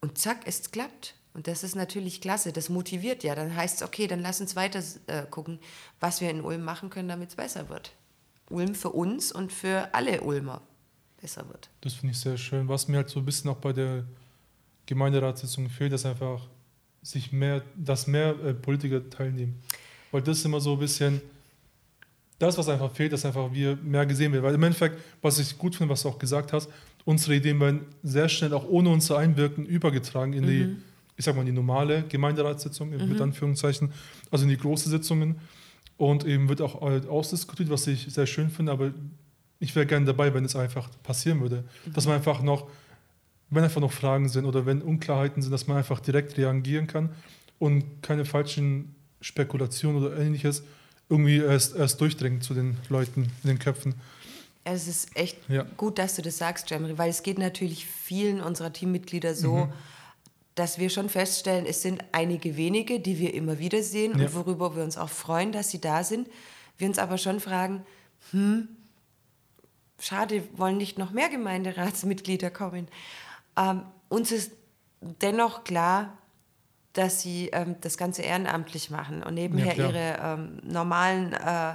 Und zack, es klappt. Und das ist natürlich klasse, das motiviert ja. Dann heißt es, okay, dann lass uns weiter äh, gucken, was wir in Ulm machen können, damit es besser wird. Ulm für uns und für alle Ulmer besser wird. Das finde ich sehr schön. Was mir halt so ein bisschen auch bei der Gemeinderatssitzung fehlt, ist einfach, sich mehr, dass mehr äh, Politiker teilnehmen. Weil das ist immer so ein bisschen, das, was einfach fehlt, dass einfach wir mehr gesehen werden. Weil im Endeffekt, was ich gut finde, was du auch gesagt hast, unsere Ideen werden sehr schnell auch ohne unser Einwirken übergetragen in mhm. die, ich sag mal, die normale Gemeinderatssitzung, mhm. mit Anführungszeichen, also in die großen Sitzungen. Und eben wird auch halt ausdiskutiert, was ich sehr schön finde, aber ich wäre gerne dabei, wenn es einfach passieren würde. Mhm. Dass man einfach noch, wenn einfach noch Fragen sind oder wenn Unklarheiten sind, dass man einfach direkt reagieren kann und keine falschen Spekulationen oder ähnliches irgendwie erst, erst durchdringt zu den Leuten in den Köpfen. Es ist echt ja. gut, dass du das sagst, Jamie, weil es geht natürlich vielen unserer Teammitglieder so, mhm. dass wir schon feststellen, es sind einige wenige, die wir immer wieder sehen ja. und worüber wir uns auch freuen, dass sie da sind. Wir uns aber schon fragen, hm, schade, wollen nicht noch mehr Gemeinderatsmitglieder kommen. Ähm, uns ist dennoch klar, dass sie ähm, das Ganze ehrenamtlich machen und nebenher ja, ihre ähm, normalen äh,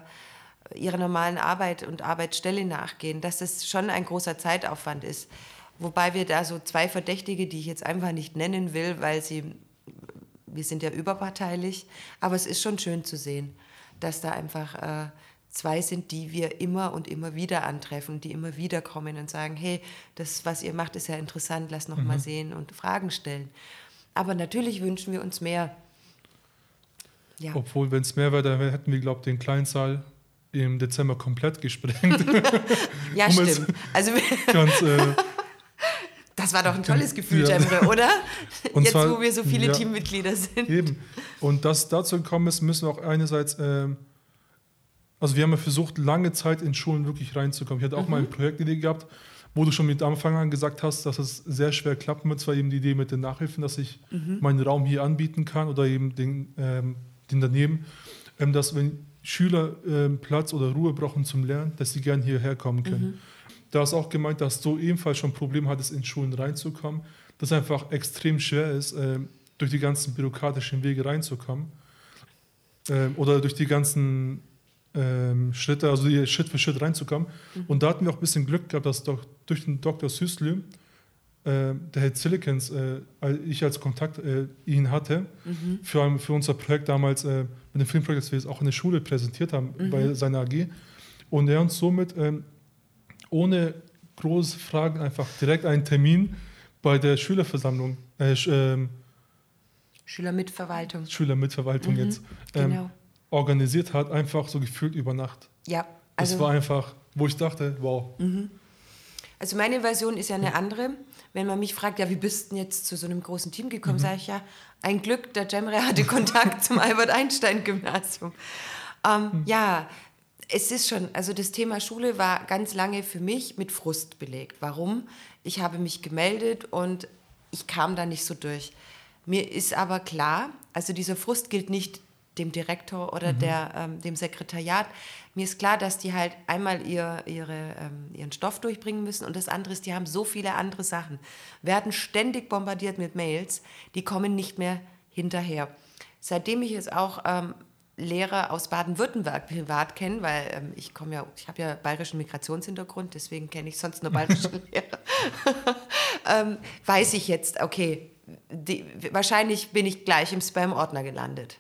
ihrer normalen Arbeit und Arbeitsstelle nachgehen, dass das schon ein großer Zeitaufwand ist. Wobei wir da so zwei Verdächtige, die ich jetzt einfach nicht nennen will, weil sie, wir sind ja überparteilich, aber es ist schon schön zu sehen, dass da einfach äh, zwei sind, die wir immer und immer wieder antreffen, die immer wieder kommen und sagen, hey, das, was ihr macht, ist ja interessant, lass noch mhm. mal sehen und Fragen stellen. Aber natürlich wünschen wir uns mehr. Ja. Obwohl, wenn es mehr wäre, dann hätten wir, glaube ich, den Kleinsaal im Dezember komplett gesprengt. *laughs* ja, um stimmt. Also *laughs* ganz, äh, das war doch ein tolles Gefühl, ja. Jemre, oder? Und Jetzt, zwar, wo wir so viele ja, Teammitglieder sind. Eben. Und dass dazu gekommen ist, müssen wir auch einerseits, äh, also wir haben ja versucht, lange Zeit in Schulen wirklich reinzukommen. Ich hatte auch mhm. mal eine Projektidee gehabt, wo du schon mit Anfang an gesagt hast, dass es sehr schwer klappen wird. Zwar eben die Idee mit den Nachhilfen, dass ich mhm. meinen Raum hier anbieten kann oder eben den, ähm, den daneben, ähm, dass wenn Schüler ähm, Platz oder Ruhe brauchen zum Lernen, dass sie gerne hierher kommen können. Mhm. Da ist auch gemeint, dass du ebenfalls schon ein Problem hattest, in Schulen reinzukommen, dass es einfach extrem schwer ist, äh, durch die ganzen bürokratischen Wege reinzukommen äh, oder durch die ganzen ähm, Schritte, also Schritt für Schritt reinzukommen. Mhm. Und da hatten wir auch ein bisschen Glück gehabt, dass doch durch den Dr. Süßlü, äh, der Herr Silicons, äh, ich als Kontakt äh, ihn hatte, mhm. für, für unser Projekt damals, äh, mit dem Filmprojekt, das wir jetzt auch in der Schule präsentiert haben, mhm. bei seiner AG. Und er uns somit ähm, ohne große Fragen einfach direkt einen Termin bei der Schülerversammlung, äh, ähm, Schülermitverwaltung. Schülermitverwaltung mhm, jetzt. Ähm, genau organisiert hat, einfach so gefühlt über Nacht. Ja. Also, das war einfach, wo ich dachte, wow. Mhm. Also meine Version ist ja eine andere. Wenn man mich fragt, ja, wie bist du denn jetzt zu so einem großen Team gekommen, mhm. sage ich ja, ein Glück, der Cemre hatte Kontakt zum Albert-Einstein-Gymnasium. Ähm, mhm. Ja, es ist schon, also das Thema Schule war ganz lange für mich mit Frust belegt. Warum? Ich habe mich gemeldet und ich kam da nicht so durch. Mir ist aber klar, also dieser Frust gilt nicht dem Direktor oder mhm. der, ähm, dem Sekretariat. Mir ist klar, dass die halt einmal ihr, ihre, ähm, ihren Stoff durchbringen müssen und das andere ist, die haben so viele andere Sachen, werden ständig bombardiert mit Mails, die kommen nicht mehr hinterher. Seitdem ich jetzt auch ähm, Lehrer aus Baden-Württemberg privat kenne, weil ähm, ich komme ja, ich habe ja bayerischen Migrationshintergrund, deswegen kenne ich sonst nur *laughs* bayerische Lehrer, *laughs* ähm, weiß ich jetzt, okay, die, wahrscheinlich bin ich gleich im Spam-Ordner gelandet.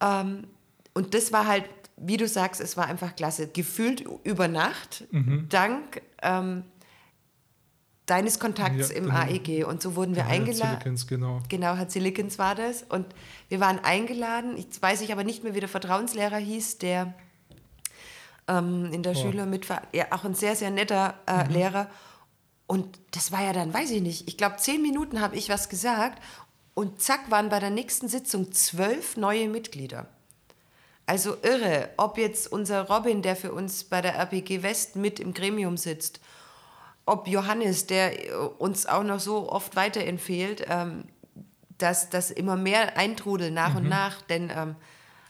Ähm, und das war halt wie du sagst, es war einfach klasse. Gefühlt über Nacht, mhm. dank ähm, deines Kontakts ja, im AEG. Und so wurden wir eingeladen. Silikens, genau. Genau, Herr Silikens war das. Und wir waren eingeladen. Ich weiß ich aber nicht mehr, wie der Vertrauenslehrer hieß, der ähm, in der oh. Schüler mit war. Ja, auch ein sehr, sehr netter äh, mhm. Lehrer. Und das war ja dann, weiß ich nicht, ich glaube, zehn Minuten habe ich was gesagt und zack waren bei der nächsten Sitzung zwölf neue Mitglieder. Also irre, ob jetzt unser Robin, der für uns bei der RPG West mit im Gremium sitzt, ob Johannes, der äh, uns auch noch so oft weiterempfiehlt, ähm, dass das immer mehr eintrudeln nach mhm. und nach, denn ähm,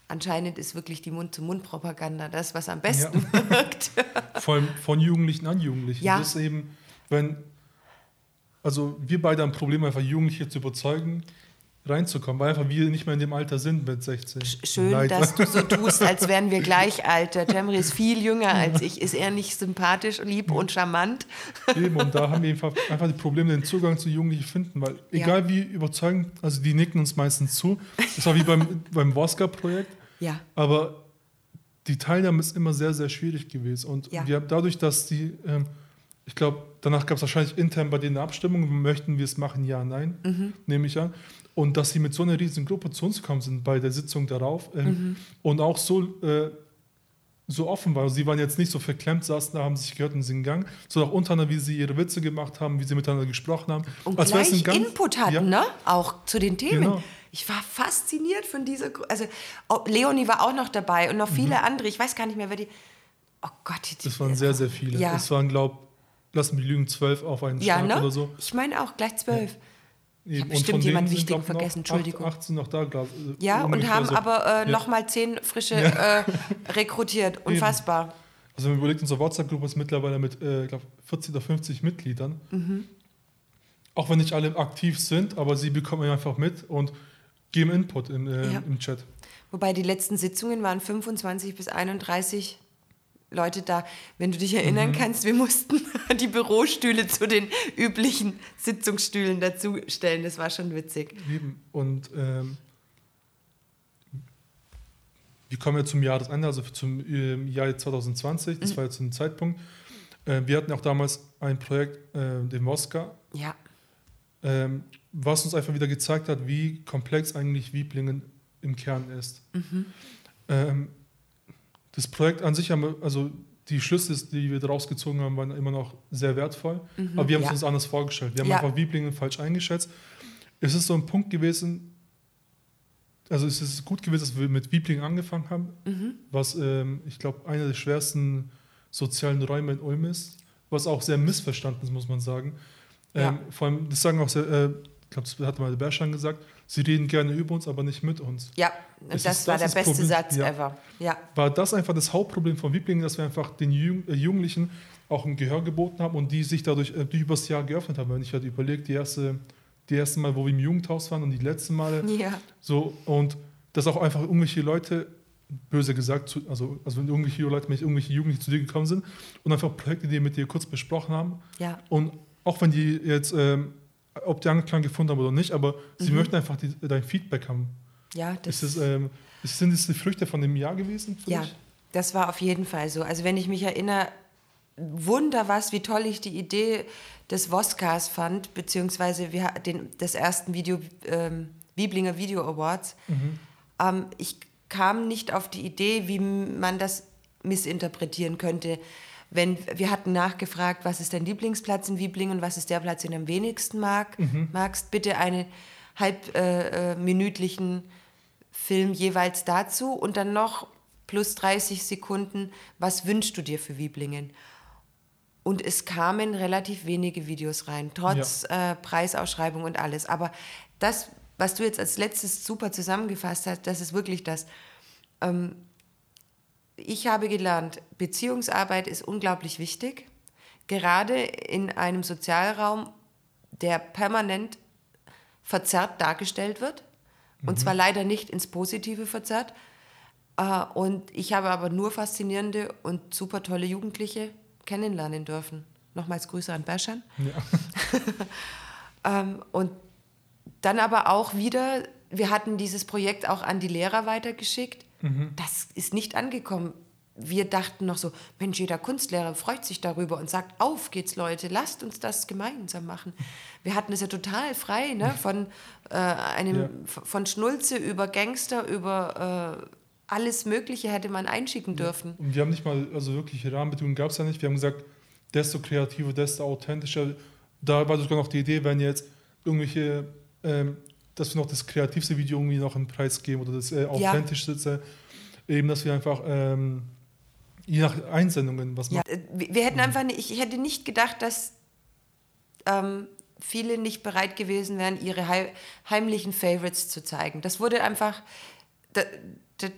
anscheinend ist wirklich die Mund-zu-Mund-Propaganda das, was am besten ja. wirkt. Von, von Jugendlichen an Jugendlichen. Ja. Das eben, wenn, also wir beide haben ein Problem, einfach Jugendliche zu überzeugen, reinzukommen, weil einfach wir nicht mehr in dem Alter sind mit 16. Schön, Leider. dass du so *laughs* tust, als wären wir gleich alt. Temri ist viel jünger als ich. Ist er nicht sympathisch, lieb und charmant? Eben, und da *laughs* haben wir einfach, einfach die Probleme, den Zugang zu Jugendlichen finden, weil egal ja. wie überzeugend, also die nicken uns meistens zu. Das war wie beim, *laughs* beim Woska-Projekt. Ja. Aber die Teilnahme ist immer sehr, sehr schwierig gewesen. Und ja. wir, dadurch, dass die, ähm, ich glaube, danach gab es wahrscheinlich intern bei denen eine Abstimmung, möchten wir es machen, ja, nein, mhm. nehme ich an. Und dass sie mit so einer riesigen Gruppe zu uns gekommen sind bei der Sitzung darauf ähm, mhm. und auch so, äh, so offen waren. Sie waren jetzt nicht so verklemmt, saßen da, haben sich gehört und sind gegangen, sondern auch untereinander, wie sie ihre Witze gemacht haben, wie sie miteinander gesprochen haben. Und Als gleich ganz, Input hatten, ja, ne? Auch zu den Themen. Genau. Ich war fasziniert von dieser, also oh, Leonie war auch noch dabei und noch viele mhm. andere. Ich weiß gar nicht mehr, wer die. Oh Gott, die, das waren sehr, sehr viele. Ja. Es waren, glaube lassen mich lügen, zwölf auf einen ja, ne? oder so. Ich meine auch gleich zwölf. Ja. Ich habe bestimmt jemand Wichtigen vergessen, Entschuldigung. 18 noch da, glaub, äh, Ja, und haben so. aber äh, ja. nochmal zehn frische ja. äh, rekrutiert. Unfassbar. Eben. Also wenn man überlegt, unsere WhatsApp-Gruppe ist mittlerweile mit, äh, glaube 40 oder 50 Mitgliedern. Mhm. Auch wenn nicht alle aktiv sind, aber sie bekommen einfach mit und geben Input in, äh, im Chat. Wobei die letzten Sitzungen waren 25 bis 31 Leute da, wenn du dich erinnern mhm. kannst, wir mussten *laughs* die Bürostühle zu den üblichen Sitzungsstühlen dazustellen. Das war schon witzig. Und ähm, wir kommen ja zum Jahresende, also zum äh, Jahr 2020, das mhm. war jetzt ein Zeitpunkt. Äh, wir hatten auch damals ein Projekt, äh, den Moska. Ja. Ähm, was uns einfach wieder gezeigt hat, wie komplex eigentlich Wieblingen im Kern ist. Mhm. Ähm, das Projekt an sich, haben also die Schlüsse, die wir daraus gezogen haben, waren immer noch sehr wertvoll. Mhm, aber wir haben ja. es uns anders vorgestellt. Wir haben ja. einfach Wieblingen falsch eingeschätzt. Es ist so ein Punkt gewesen, also es ist gut gewesen, dass wir mit Wieblingen angefangen haben, mhm. was ähm, ich glaube einer der schwersten sozialen Räume in Ulm ist, was auch sehr missverstanden ist, muss man sagen. Ähm, ja. Vor allem, das sagen auch sehr, äh, ich glaube, das hat mal der Berschan gesagt, sie reden gerne über uns, aber nicht mit uns. Ja, das, das war das der beste Problem. Satz ja. ever. Ja. War das einfach das Hauptproblem von Wieblingen, dass wir einfach den Jung, äh, Jugendlichen auch ein Gehör geboten haben und die sich dadurch äh, übers Jahr geöffnet haben. Wenn ich halt überlege, die erste, die ersten Mal, wo wir im Jugendhaus waren und die letzten Male. Ja. So, und dass auch einfach irgendwelche Leute, böse gesagt, zu, also, also wenn irgendwelche Leute, wenn irgendwelche Jugendliche zu dir gekommen sind und einfach Projektideen mit dir kurz besprochen haben. Ja. Und auch wenn die jetzt ähm, ob die Anklang gefunden haben oder nicht, aber sie mhm. möchten einfach die, dein Feedback haben. Ja, das ist es, ähm, sind es die Früchte von dem Jahr gewesen? Ja, dich? das war auf jeden Fall so. Also wenn ich mich erinnere, wunder was, wie toll ich die Idee des Voskas fand, beziehungsweise wir, den, des ersten Video, ähm, Wieblinger Video Awards. Mhm. Ähm, ich kam nicht auf die Idee, wie man das missinterpretieren könnte wenn wir hatten nachgefragt, was ist dein Lieblingsplatz in Wieblingen, was ist der Platz, den du am wenigsten mag, mhm. magst, bitte einen halbminütlichen äh, äh Film jeweils dazu und dann noch plus 30 Sekunden, was wünschst du dir für Wieblingen? Und es kamen relativ wenige Videos rein, trotz ja. äh, Preisausschreibung und alles. Aber das, was du jetzt als letztes super zusammengefasst hast, das ist wirklich das. Ähm, ich habe gelernt, Beziehungsarbeit ist unglaublich wichtig, gerade in einem Sozialraum, der permanent verzerrt dargestellt wird. Mhm. Und zwar leider nicht ins Positive verzerrt. Äh, und ich habe aber nur faszinierende und super tolle Jugendliche kennenlernen dürfen. Nochmals Grüße an Berschan. Ja. *laughs* Ähm, und dann aber auch wieder, wir hatten dieses Projekt auch an die Lehrer weitergeschickt Mhm. Das ist nicht angekommen. Wir dachten noch so, Mensch, jeder Kunstlehrer freut sich darüber und sagt, auf geht's Leute, lasst uns das gemeinsam machen. Wir hatten es ja total frei, ne? von, äh, einem, ja. von Schnulze über Gangster, über äh, alles Mögliche hätte man einschicken dürfen. Und wir haben nicht mal, also wirklich Rahmenbedingungen gab es ja nicht. Wir haben gesagt, desto kreativer, desto authentischer. Da war sogar noch die Idee, wenn jetzt irgendwelche, ähm, dass wir noch das kreativste Video irgendwie noch einen Preis geben oder das äh, authentischste, ja. eben, dass wir einfach ähm, je nach Einsendungen was machen. Ja, wir hätten einfach, nicht, ich hätte nicht gedacht, dass ähm, viele nicht bereit gewesen wären, ihre heimlichen Favorites zu zeigen. Das wurde einfach,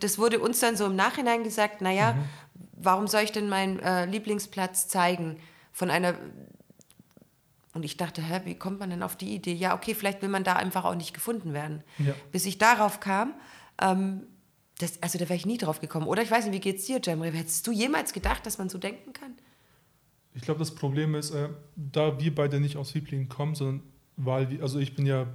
das wurde uns dann so im Nachhinein gesagt, naja, mhm. warum soll ich denn meinen äh, Lieblingsplatz zeigen von einer... Und ich dachte, hä, wie kommt man denn auf die Idee? Ja, okay, vielleicht will man da einfach auch nicht gefunden werden. Ja. Bis ich darauf kam, ähm, das, also da wäre ich nie drauf gekommen. Oder ich weiß nicht, wie geht es dir, Jamre? Hättest du jemals gedacht, dass man so denken kann? Ich glaube, das Problem ist, äh, da wir beide nicht aus Sieblingen kommen, sondern weil wir, also ich bin ja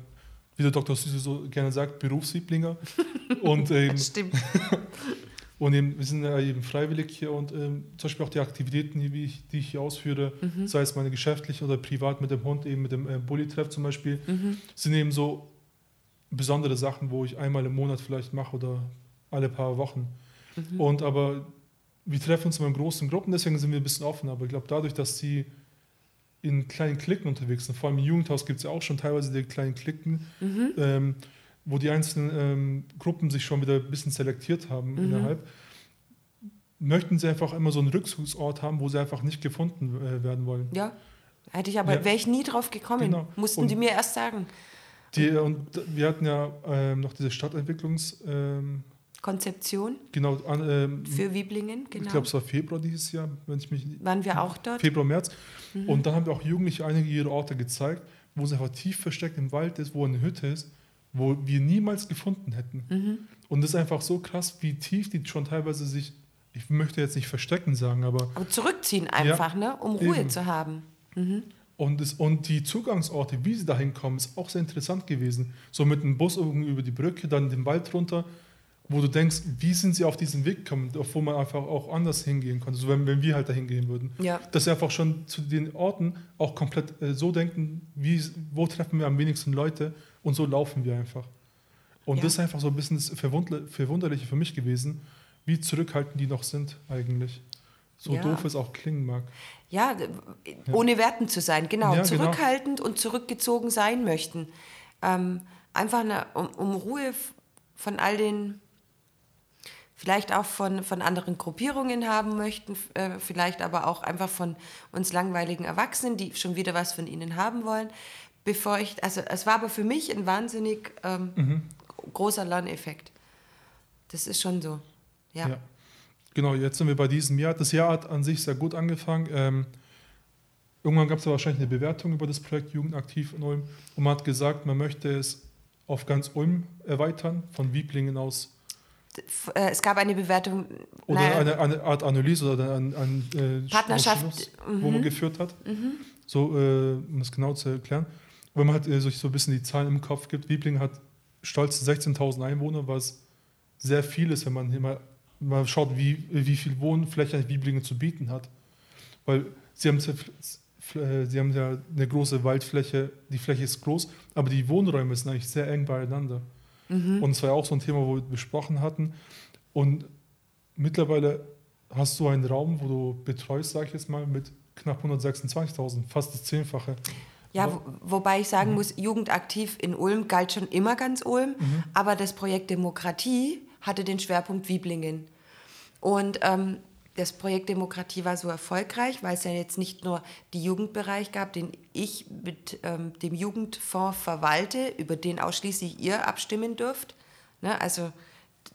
wie der Dr. Süße so gerne sagt, Berufslieblinge. *laughs* und, ähm, Stimmt. *laughs* und eben, wir sind ja eben freiwillig hier und ähm, zum Beispiel auch die Aktivitäten, die ich, die ich hier ausführe, mhm. sei es meine geschäftlich oder privat mit dem Hund, eben mit dem äh, Bulli-Treff zum Beispiel, mhm. sind eben so besondere Sachen, wo ich einmal im Monat vielleicht mache oder alle paar Wochen. Mhm. Und aber wir treffen uns immer in großen Gruppen, deswegen sind wir ein bisschen offen. Aber ich glaube, dadurch, dass sie in kleinen Klicken unterwegs sind. Vor allem im Jugendhaus gibt es ja auch schon teilweise die kleinen Klicken, mhm. ähm, wo die einzelnen ähm, Gruppen sich schon wieder ein bisschen selektiert haben mhm. innerhalb. Möchten sie einfach immer so einen Rückzugsort haben, wo sie einfach nicht gefunden äh, werden wollen. Ja, hätte ich aber, ja. wäre ich nie drauf gekommen. Genau. Mussten und die mir erst sagen. Die, und wir hatten ja ähm, noch diese Stadtentwicklungs- ähm, Konzeption. Genau. Ähm, für Wiblingen, genau. Ich glaube, es war Februar dieses Jahr, wenn ich mich. Waren wir auch dort? Februar, März. Mhm. Und dann haben wir auch Jugendliche einige ihre Orte gezeigt, wo es einfach tief versteckt im Wald ist, wo eine Hütte ist, wo wir niemals gefunden hätten. Mhm. Und das ist einfach so krass, wie tief die schon teilweise sich, ich möchte jetzt nicht verstecken sagen, aber. Aber zurückziehen einfach, ja, ne? um Ruhe eben. zu haben. Mhm. Und, das, und die Zugangsorte, wie sie da hinkommen, ist auch sehr interessant gewesen. So mit dem Bus über die Brücke, dann den Wald runter wo du denkst, wie sind sie auf diesen Weg gekommen, wo man einfach auch anders hingehen konnte, so wenn, wenn wir halt dahin gehen würden. Ja. Dass sie einfach schon zu den Orten auch komplett äh, so denken, wie, wo treffen wir am wenigsten Leute und so laufen wir einfach. Und ja. das ist einfach so ein bisschen das Verwunderliche für mich gewesen, wie zurückhaltend die noch sind eigentlich. So ja. doof es auch klingen mag. Ja, ohne Werten zu sein, genau. Ja, genau. Zurückhaltend genau. und zurückgezogen sein möchten. Ähm, einfach eine, um, um Ruhe von all den vielleicht auch von, von anderen Gruppierungen haben möchten, äh, vielleicht aber auch einfach von uns langweiligen Erwachsenen, die schon wieder was von ihnen haben wollen. Bevor ich, also es war aber für mich ein wahnsinnig ähm, mhm. großer Lerneffekt. Das ist schon so, ja. ja. Genau, jetzt sind wir bei diesem Jahr. Das Jahr hat an sich sehr gut angefangen. Ähm, irgendwann gab es ja wahrscheinlich eine Bewertung über das Projekt Jugendaktiv in Ulm und man hat gesagt, man möchte es auf ganz Ulm erweitern, von Wieblingen aus äh, es gab eine Bewertung. Oder naja, eine, eine, Art Analyse oder ein, ein äh, Partnerschaft, wo man mhm. geführt hat. Mhm. So, äh, um das genau zu erklären. Wenn man halt äh, sich so ein bisschen die Zahlen im Kopf gibt, Wiebling hat stolze 16.000 Einwohner, was sehr viel ist, wenn man mal, mal schaut, wie, wie viel Wohnfläche Wieblingen zu bieten hat. Weil sie haben, äh, sie haben ja eine große Waldfläche, die Fläche ist groß, aber die Wohnräume sind eigentlich sehr eng beieinander. Mhm. Und es war ja auch so ein Thema, wo wir besprochen hatten. Und mittlerweile hast du einen Raum, wo du betreust, sage ich jetzt mal, mit knapp 126.000, fast das Zehnfache. Ja, wo, wobei ich sagen mhm. muss, Jugendaktiv in Ulm galt schon immer ganz Ulm, mhm. aber das Projekt Demokratie hatte den Schwerpunkt Wieblingen. Und ähm, das Projekt Demokratie war so erfolgreich, weil es ja jetzt nicht nur den Jugendbereich gab, den ich mit ähm, dem Jugendfonds verwalte, über den ausschließlich ihr abstimmen dürft. Ne? Also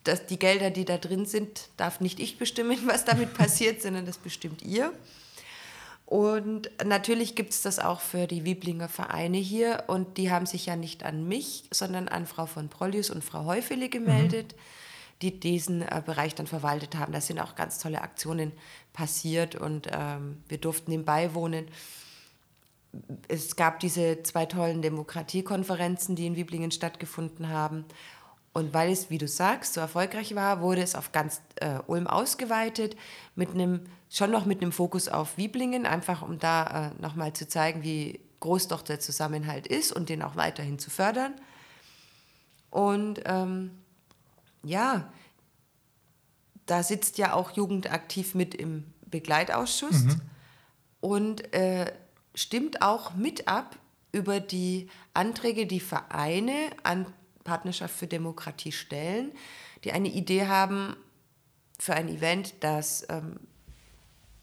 das, die Gelder, die da drin sind, darf nicht ich bestimmen, was damit *laughs* passiert, sondern das bestimmt ihr. Und natürlich gibt es das auch für die Wieblinger Vereine hier. Und die haben sich ja nicht an mich, sondern an Frau von Prollius und Frau Häufele gemeldet. Mhm die diesen äh, Bereich dann verwaltet haben. Da sind auch ganz tolle Aktionen passiert und ähm, wir durften ihm beiwohnen. Es gab diese zwei tollen Demokratiekonferenzen, die in Wiblingen stattgefunden haben. Und weil es, wie du sagst, so erfolgreich war, wurde es auf ganz äh, Ulm ausgeweitet, mit einem, schon noch mit einem Fokus auf Wieblingen, einfach um da äh, nochmal zu zeigen, wie groß doch der Zusammenhalt ist und den auch weiterhin zu fördern. Und ähm, ja, da sitzt ja auch Jugendaktiv mit im Begleitausschuss mhm. und äh, stimmt auch mit ab über die Anträge, die Vereine an Partnerschaft für Demokratie stellen, die eine Idee haben für ein Event, das ähm,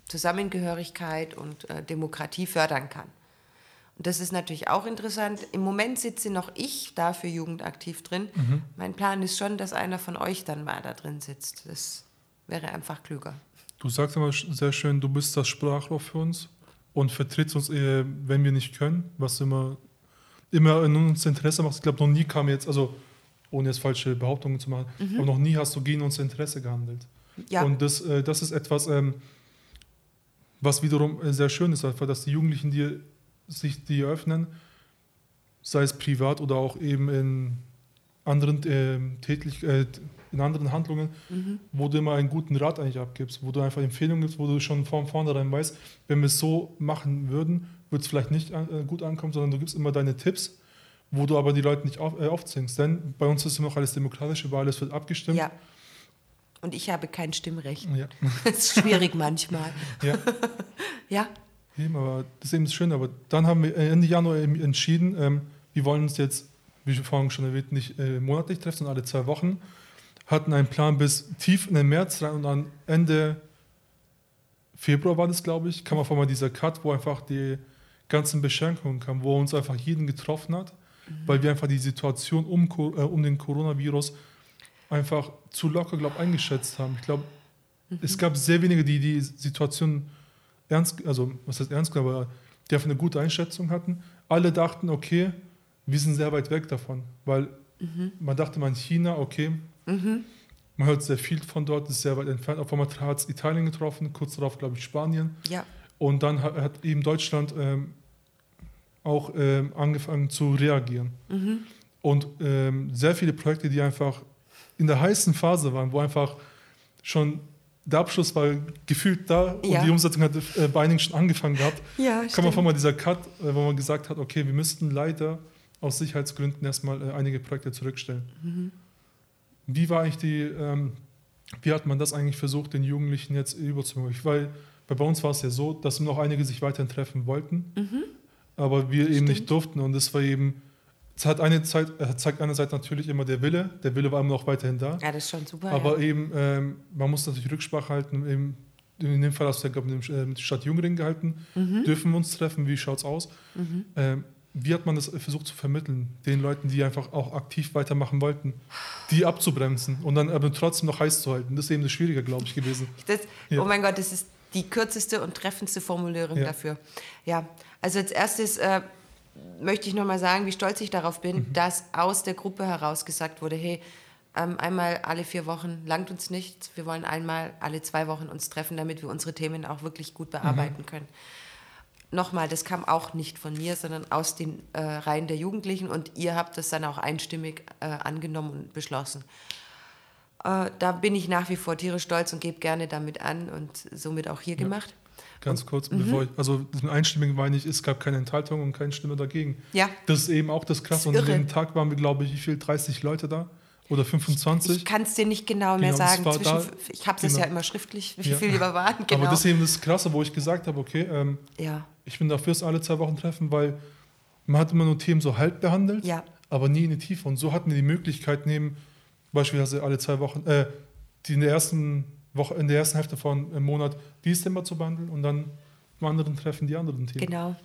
Zusammengehörigkeit und äh, Demokratie fördern kann. Und das ist natürlich auch interessant. Im Moment sitze noch ich da für Jugendaktiv drin. Mhm. Mein Plan ist schon, dass einer von euch dann mal da drin sitzt. Das wäre einfach klüger. Du sagst immer sehr schön, du bist das Sprachrohr für uns und vertrittst uns, äh, wenn wir nicht können, was immer, immer in uns Interesse macht. Ich glaube, noch nie kam jetzt, also ohne jetzt falsche Behauptungen zu machen, mhm. aber noch nie hast du gegen unser Interesse gehandelt. Ja. Und das, äh, das ist etwas, ähm, was wiederum äh, sehr schön ist, einfach, dass die Jugendlichen dir sich die öffnen, sei es privat oder auch eben in anderen äh, tätlich, äh, in anderen Handlungen, mhm. wo du immer einen guten Rat eigentlich abgibst, wo du einfach Empfehlungen gibst, wo du schon von vornherein weißt, wenn wir es so machen würden, würde es vielleicht nicht äh, gut ankommen, sondern du gibst immer deine Tipps, wo du aber die Leute nicht auf, äh, aufzwingst. Denn bei uns ist immer noch alles demokratisch, über alles wird abgestimmt. Ja. Und ich habe kein Stimmrecht. Ja. *laughs* Das ist schwierig manchmal. Ja. ja. Eben, aber das ist eben das Schöne. Aber dann haben wir Ende Januar entschieden, ähm, wir wollen uns jetzt, wie vorhin schon erwähnt, nicht äh, monatlich treffen, sondern alle zwei Wochen. Hatten einen Plan bis tief in den März rein und dann Ende Februar war das, glaube ich, kam auf einmal dieser Cut, wo einfach die ganzen Beschränkungen kamen, wo uns einfach jeden getroffen hat, mhm. weil wir einfach die Situation um, äh, um den Coronavirus einfach zu locker, glaube eingeschätzt haben. Ich glaube, mhm. es gab sehr wenige, die die Situation ernst, also was heißt ernst, aber die einfach eine gute Einschätzung hatten. Alle dachten, okay, wir sind sehr weit weg davon, weil mhm. man dachte man China, okay, mhm. man hört sehr viel von dort, ist sehr weit entfernt. Auf einmal hat es Italien getroffen, kurz darauf glaube ich Spanien. Ja. Und dann hat, hat eben Deutschland ähm, auch ähm, angefangen zu reagieren. Mhm. Und ähm, sehr viele Projekte, die einfach in der heißen Phase waren, wo einfach schon der Abschluss war gefühlt da ja. und die Umsetzung hat äh, bei einigen schon angefangen gehabt. *laughs* Ja, kam auf einmal dieser Cut, äh, wo man gesagt hat, okay, wir müssten leider aus Sicherheitsgründen erstmal äh, einige Projekte zurückstellen. Mhm. Wie war eigentlich die, ähm, wie hat man das eigentlich versucht, den Jugendlichen jetzt überzubringen? Weil bei uns war es ja so, dass noch einige sich weiterhin treffen wollten, mhm. Aber wir Stimmt. eben nicht durften und es war eben es hat eine Zeit, zeigt einerseits natürlich immer der Wille, der Wille war immer noch weiterhin da. Ja, das ist schon super. Aber ja. eben, ähm, man muss natürlich Rücksprache halten. Eben, in dem Fall hast du ja, glaube ich, mit der Stadt Jungring gehalten. Mhm. Dürfen wir uns treffen? Wie schaut es aus? Mhm. Ähm, wie hat man das versucht zu vermitteln, den Leuten, die einfach auch aktiv weitermachen wollten, die abzubremsen und dann aber trotzdem noch heiß zu halten? Das ist eben das Schwierige, glaube ich, gewesen. Das, ja. Oh mein Gott, das ist die kürzeste und treffendste Formulierung ja. dafür. Ja, also als erstes. Äh, möchte ich nochmal sagen, wie stolz ich darauf bin, mhm. dass aus der Gruppe heraus gesagt wurde, hey, ähm, einmal alle vier Wochen langt uns nichts, wir wollen einmal alle zwei Wochen uns treffen, damit wir unsere Themen auch wirklich gut bearbeiten mhm. können. Nochmal, das kam auch nicht von mir, sondern aus den äh, Reihen der Jugendlichen und ihr habt das dann auch einstimmig äh, angenommen und beschlossen. Äh, da bin ich nach wie vor tierisch stolz und gebe gerne damit an und somit auch hier ja. gemacht. Ganz kurz, mhm. bevor ich, also einstimmigen meine ich, es gab keine Enthaltung und keine Stimme dagegen. Ja. Das ist eben auch das Krasse. Und an dem Tag waren wir, glaube ich, wie viel, 30 Leute da? Oder 25? Ich kann es dir nicht genau mehr genau, sagen. Zwischen, da, ich habe es genau. ja immer schriftlich, wie ja. viel lieber waren. Genau. Aber das ist eben das Krasse, wo ich gesagt habe, okay, ähm, ja. ich bin dafür, dass alle zwei Wochen treffen, weil man hat immer nur Themen so halb behandelt, ja. aber nie in die Tiefe. Und so hatten wir die Möglichkeit, neben beispielsweise alle zwei Wochen, äh, die in der ersten Woche, in der ersten Hälfte von einem Monat dieses Thema zu behandeln und dann im anderen Treffen die anderen Themen. Genau.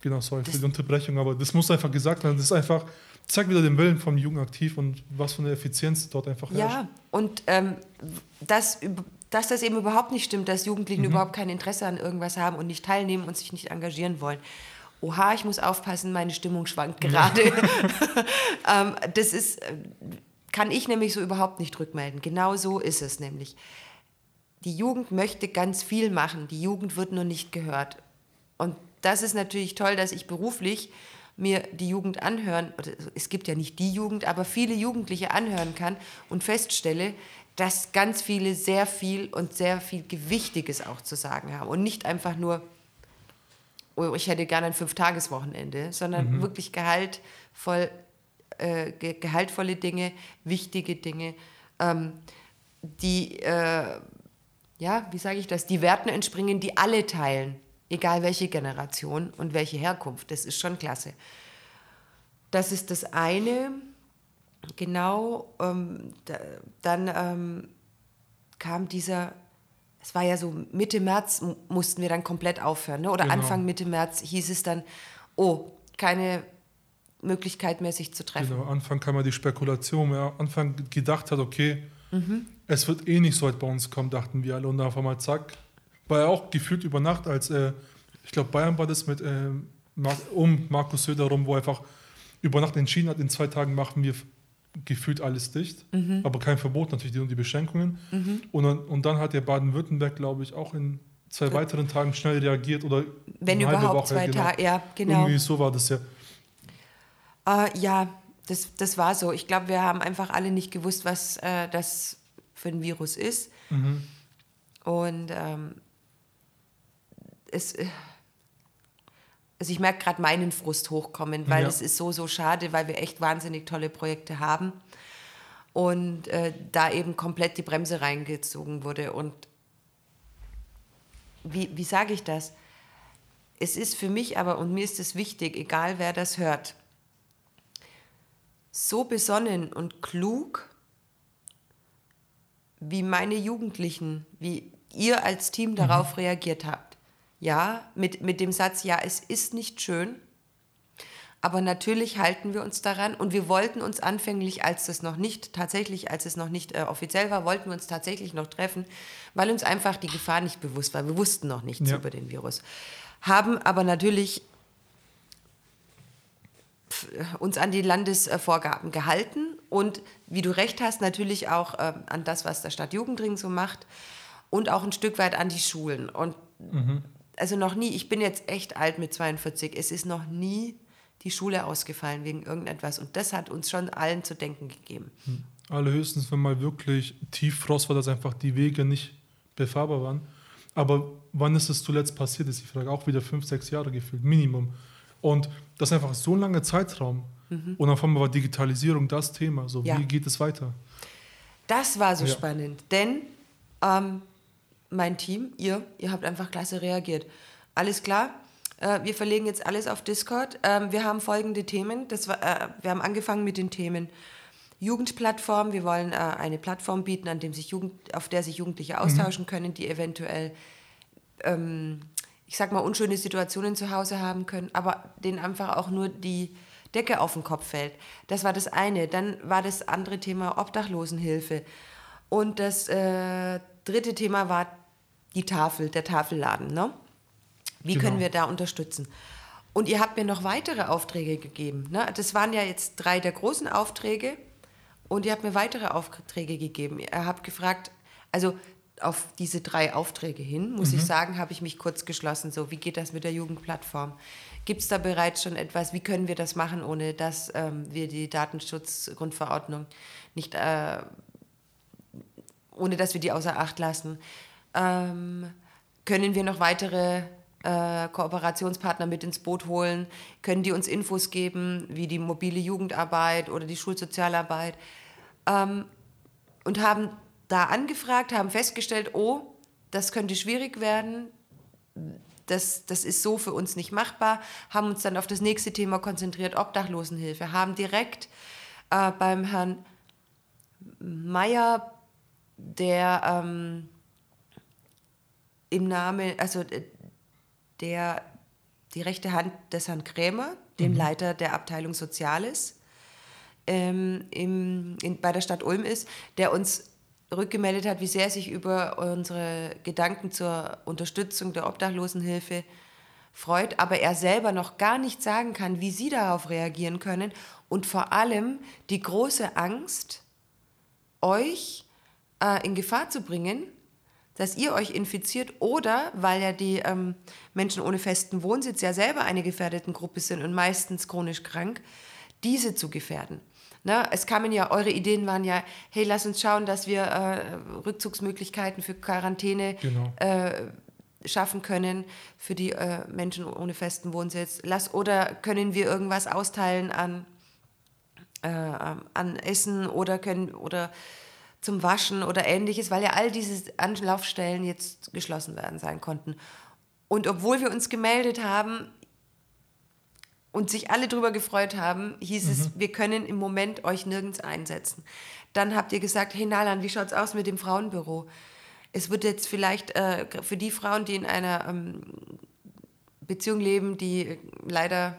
Genau, sorry das für die Unterbrechung, aber das muss einfach gesagt werden. Das ist einfach, zeigt wieder den Willen vom Jungen aktiv und was für eine Effizienz dort einfach herrscht. Ja, und ähm, dass, dass das eben überhaupt nicht stimmt, dass Jugendlichen mhm. überhaupt kein Interesse an irgendwas haben und nicht teilnehmen und sich nicht engagieren wollen. Oha, ich muss aufpassen, meine Stimmung schwankt gerade. *laughs* *laughs* ähm, das ist, äh, kann ich nämlich so überhaupt nicht rückmelden. Genau so ist es nämlich. Die Jugend möchte ganz viel machen, die Jugend wird nur nicht gehört. Und das ist natürlich toll, dass ich beruflich mir die Jugend anhören, oder es gibt ja nicht die Jugend, aber viele Jugendliche anhören kann und feststelle, dass ganz viele sehr viel und sehr viel Gewichtiges auch zu sagen haben und nicht einfach nur, oh, ich hätte gerne ein Fünftageswochenende, sondern mhm. wirklich gehaltvoll, äh, ge gehaltvolle Dinge, wichtige Dinge, ähm, die, äh, ja, wie sage ich das, die Werten entspringen, die alle teilen, egal welche Generation und welche Herkunft. Das ist schon klasse. Das ist das eine. Genau, ähm, da, dann ähm, kam dieser, es war ja so Mitte März mussten wir dann komplett aufhören, ne? oder genau. Anfang Mitte März hieß es dann, oh, keine Möglichkeit mehr, sich zu treffen. Genau, Anfang kam ja die Spekulation, wer Anfang gedacht hat, okay, mhm. Es wird eh nicht so weit bei uns kommen, dachten wir alle. Und dann auf einmal zack, war ja auch gefühlt über Nacht, als, äh, ich glaube, Bayern war das mit äh, um Markus Söder rum, wo einfach über Nacht entschieden hat, in zwei Tagen machen wir gefühlt alles dicht, mhm. aber kein Verbot, natürlich nur die Beschränkungen. Mhm. Und, dann, und dann hat der Baden-Württemberg, glaube ich, auch in zwei Gut. weiteren Tagen schnell reagiert oder wenn überhaupt Woche, zwei genau. Tage, ja, genau. Irgendwie so war das ja. Äh, ja, das, das war so. Ich glaube, wir haben einfach alle nicht gewusst, was äh, das für ein Virus ist. Mhm. Und ähm, es, äh, also ich merke gerade meinen Frust hochkommen, weil ja. es ist so, so schade, weil wir echt wahnsinnig tolle Projekte haben. Und äh, da eben komplett die Bremse reingezogen wurde. Und wie, wie sage ich das? Es ist für mich aber, und mir ist es wichtig, egal wer das hört, so besonnen und klug, wie meine Jugendlichen, wie ihr als Team darauf mhm. reagiert habt. Ja, mit, mit dem Satz, ja, es ist nicht schön, aber natürlich halten wir uns daran und wir wollten uns anfänglich, als es noch nicht, tatsächlich, als es noch nicht äh, offiziell war, wollten wir uns tatsächlich noch treffen, weil uns einfach die Gefahr nicht bewusst war. Wir wussten noch nichts ja. über den Virus. Haben aber natürlich uns an die Landesvorgaben gehalten und wie du recht hast, natürlich auch äh, an das, was der Stadtjugendring so macht und auch ein Stück weit an die Schulen. Und mhm. also noch nie, ich bin jetzt echt alt mit 42, es ist noch nie die Schule ausgefallen wegen irgendetwas und das hat uns schon allen zu denken gegeben. Hm. Allerhöchstens, wenn mal wirklich Tieffrost war, dass einfach die Wege nicht befahrbar waren. Aber wann ist es zuletzt passiert, ist die Frage. Auch wieder fünf, sechs Jahre gefühlt, Minimum. Und das ist einfach so ein langer Zeitraum. Mhm. Und auf einmal war Digitalisierung das Thema. So, ja. wie geht es weiter? Das war so ja. spannend, denn ähm, mein Team, ihr, ihr habt einfach klasse reagiert. Alles klar, äh, wir verlegen jetzt alles auf Discord. Ähm, wir haben folgende Themen. Das war, äh, wir haben angefangen mit den Themen Jugendplattform. Wir wollen äh, eine Plattform bieten, an dem sich Jugend, auf der sich Jugendliche austauschen mhm. können, die eventuell ähm, ich sag mal, unschöne Situationen zu Hause haben können, aber denen einfach auch nur die Decke auf den Kopf fällt. Das war das eine. Dann war das andere Thema Obdachlosenhilfe. Und das äh, dritte Thema war die Tafel, der Tafelladen. Ne? Wie genau. können wir da unterstützen? Und ihr habt mir noch weitere Aufträge gegeben. Ne? Das waren ja jetzt drei der großen Aufträge. Und ihr habt mir weitere Aufträge gegeben. Ihr habt gefragt, also auf diese drei Aufträge hin, muss mhm. ich sagen, habe ich mich kurz geschlossen. So, wie geht das mit der Jugendplattform? Gibt es da bereits schon etwas? Wie können wir das machen, ohne dass ähm, wir die Datenschutzgrundverordnung nicht, äh, ohne dass wir die außer Acht lassen? Ähm, können wir noch weitere äh, Kooperationspartner mit ins Boot holen? Können die uns Infos geben, wie die mobile Jugendarbeit oder die Schulsozialarbeit? Ähm, und haben da angefragt, haben festgestellt, oh, das könnte schwierig werden, das, das ist so für uns nicht machbar, haben uns dann auf das nächste Thema konzentriert, Obdachlosenhilfe, haben direkt äh, beim Herrn Meyer, der ähm, im Namen, also der die rechte Hand des Herrn Krämer, dem mhm. Leiter der Abteilung Soziales, ähm, im, in, bei der Stadt Ulm ist, der uns rückgemeldet hat, wie sehr er sich über unsere Gedanken zur Unterstützung der Obdachlosenhilfe freut, aber er selber noch gar nicht sagen kann, wie sie darauf reagieren können und vor allem die große Angst, euch äh, in Gefahr zu bringen, dass ihr euch infiziert oder weil ja die ähm, Menschen ohne festen Wohnsitz ja selber eine gefährdeten Gruppe sind und meistens chronisch krank, diese zu gefährden. Na, es kamen ja, eure Ideen waren ja, hey, lass uns schauen, dass wir äh, Rückzugsmöglichkeiten für Quarantäne genau. äh, schaffen können für die äh, Menschen ohne festen Wohnsitz. Lass, oder können wir irgendwas austeilen an, äh, an Essen oder können oder zum Waschen oder ähnliches, weil ja all diese Anlaufstellen jetzt geschlossen werden sein konnten. Und obwohl wir uns gemeldet haben und sich alle darüber gefreut haben, hieß mhm. es, wir können im Moment euch nirgends einsetzen. Dann habt ihr gesagt, hey Nalan, wie schaut es aus mit dem Frauenbüro? Es wird jetzt vielleicht äh, für die Frauen, die in einer ähm, Beziehung leben, die leider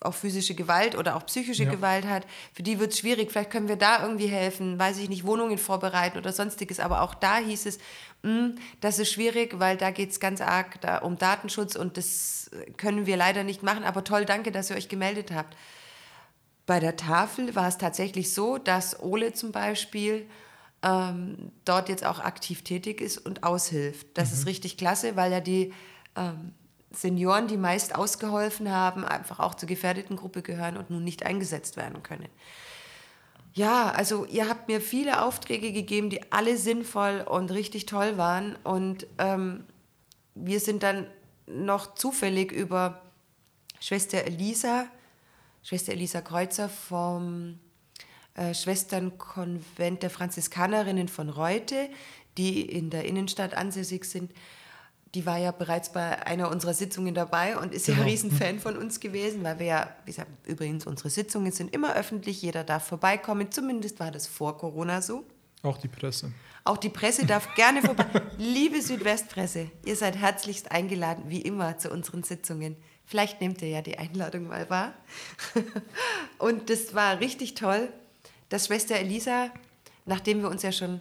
auch physische Gewalt oder auch psychische ja. Gewalt hat, für die wird es schwierig. Vielleicht können wir da irgendwie helfen, weiß ich nicht, Wohnungen vorbereiten oder sonstiges. Aber auch da hieß es, mh, hm, das ist schwierig, weil da geht es ganz arg da um Datenschutz und das können wir leider nicht machen. Aber toll, danke, dass ihr euch gemeldet habt. Bei der Tafel war es tatsächlich so, dass Ole zum Beispiel ähm, dort jetzt auch aktiv tätig ist und aushilft. Das mhm. ist richtig klasse, weil ja die ähm, Senioren, die meist ausgeholfen haben, einfach auch zur gefährdeten Gruppe gehören und nun nicht eingesetzt werden können. Ja, also ihr habt mir viele Aufträge gegeben, die alle sinnvoll und richtig toll waren. Und ähm, wir sind dann noch zufällig über Schwester Elisa, Schwester Elisa Kreuzer vom äh, Schwesternkonvent der Franziskanerinnen von Reute, die in der Innenstadt ansässig sind, die war ja bereits bei einer unserer Sitzungen dabei und ist genau. ja ein Riesenfan von uns gewesen, weil wir ja, wie gesagt, übrigens, unsere Sitzungen sind immer öffentlich, jeder darf vorbeikommen, zumindest war das vor Corona so. Auch die Presse. Auch die Presse darf gerne vorbei. *laughs* Liebe Südwestpresse, ihr seid herzlichst eingeladen, wie immer, zu unseren Sitzungen. Vielleicht nehmt ihr ja die Einladung mal wahr. *laughs* Und das war richtig toll, dass Schwester Elisa, nachdem wir uns ja schon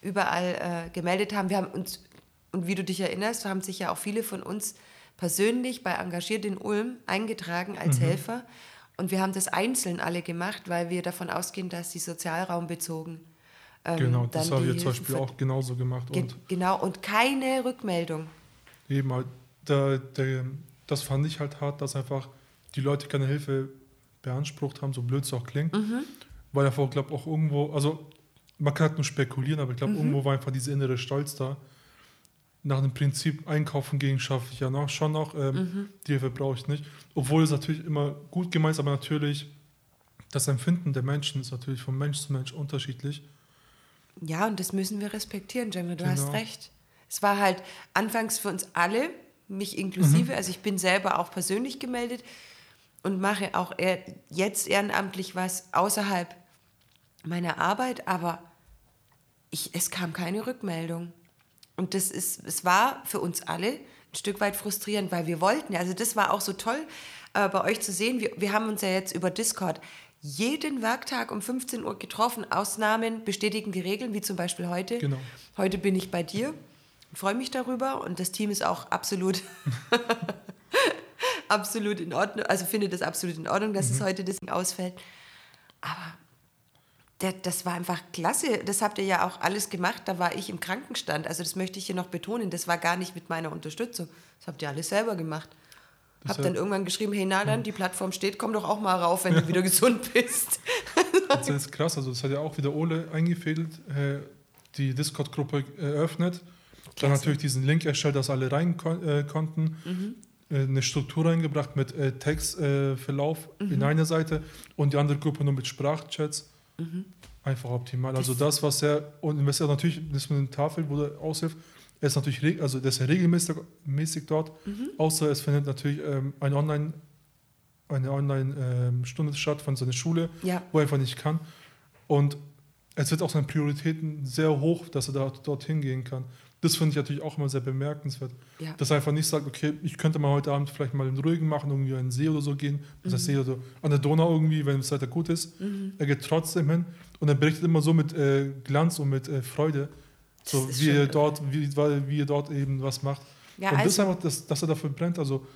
überall äh, gemeldet haben, wir haben uns und wie du dich erinnerst, haben sich ja auch viele von uns persönlich bei Engagiert in Ulm eingetragen als mhm. Helfer. Und wir haben das einzeln alle gemacht, weil wir davon ausgehen, dass die sozialraumbezogen. Ähm, genau, das haben wir zum Beispiel auch genauso gemacht. Ge und genau, und keine Rückmeldung. Eben, halt, da, da, das fand ich halt hart, dass einfach die Leute keine Hilfe beansprucht haben, so blöd es auch klingt. Mhm. Weil einfach, glaube auch irgendwo, also man kann halt nur spekulieren, aber ich glaube, mhm. irgendwo war einfach dieser innere Stolz da, nach dem Prinzip einkaufen gehen schaffe ich ja noch, schon noch. Ähm, mhm. Die Hilfe brauche ich nicht. Obwohl es natürlich immer gut gemeint ist, aber natürlich das Empfinden der Menschen ist natürlich von Mensch zu Mensch unterschiedlich. Ja, und das müssen wir respektieren, Jamie. Du genau. hast recht. Es war halt anfangs für uns alle, mich inklusive, mhm. also ich bin selber auch persönlich gemeldet und mache auch jetzt ehrenamtlich was außerhalb meiner Arbeit, aber ich, es kam keine Rückmeldung. Und das ist, es war für uns alle ein Stück weit frustrierend, weil wir wollten, also das war auch so toll äh, bei euch zu sehen. Wir, wir haben uns ja jetzt über Discord jeden Werktag um 15 Uhr getroffen. Ausnahmen bestätigen die Regeln, wie zum Beispiel heute. Genau. Heute bin ich bei dir, freue mich darüber und das Team ist auch absolut, *laughs* *laughs* absolut in Ordnung, also findet es absolut in Ordnung, dass mhm. es heute das ausfällt. Aber der, das war einfach klasse. Das habt ihr ja auch alles gemacht. Da war ich im Krankenstand. Also das möchte ich hier noch betonen. Das war gar nicht mit meiner Unterstützung. Das habt ihr alles selber gemacht. Das Hab dann irgendwann geschrieben, hey Nadan, die Plattform steht, komm doch auch mal rauf, wenn du wieder *laughs* gesund bist. *laughs* das ist krass. Also das hat ja auch wieder Ole eingefädelt, äh, die Discord-Gruppe eröffnet. Dann natürlich diesen Link erstellt, dass alle rein äh, konnten. Mhm äh, eine Struktur reingebracht mit äh, Textverlauf äh, mhm. in einer Seite und die andere Gruppe nur mit Sprachchats. Mhm. Einfach optimal. Also das, was er, und was er natürlich, das mit der Tafel, wo er aushilft, er ist natürlich, also das ist ja regelmäßig mäßig dort, mhm. außer es findet natürlich ähm, ein Online, eine Online-Stunde ähm, statt von seiner Schule, ja. wo er einfach nicht kann. Und es wird auch seine Prioritäten sehr hoch, dass er da, dorthin gehen kann. Das finde ich natürlich auch immer sehr bemerkenswert. Ja. Dass er einfach nicht sagt, okay, ich könnte mal heute Abend vielleicht mal in Ruhigen machen, irgendwie an den See oder so gehen, das mhm. See oder an der Donau irgendwie, wenn das Wetter gut ist. Mhm. Er geht trotzdem hin und er berichtet immer so mit äh, Glanz und mit äh, Freude, so wie er, dort, wie, wie er dort eben was macht. Ja, und also das ist einfach, dass, dass er dafür brennt. Also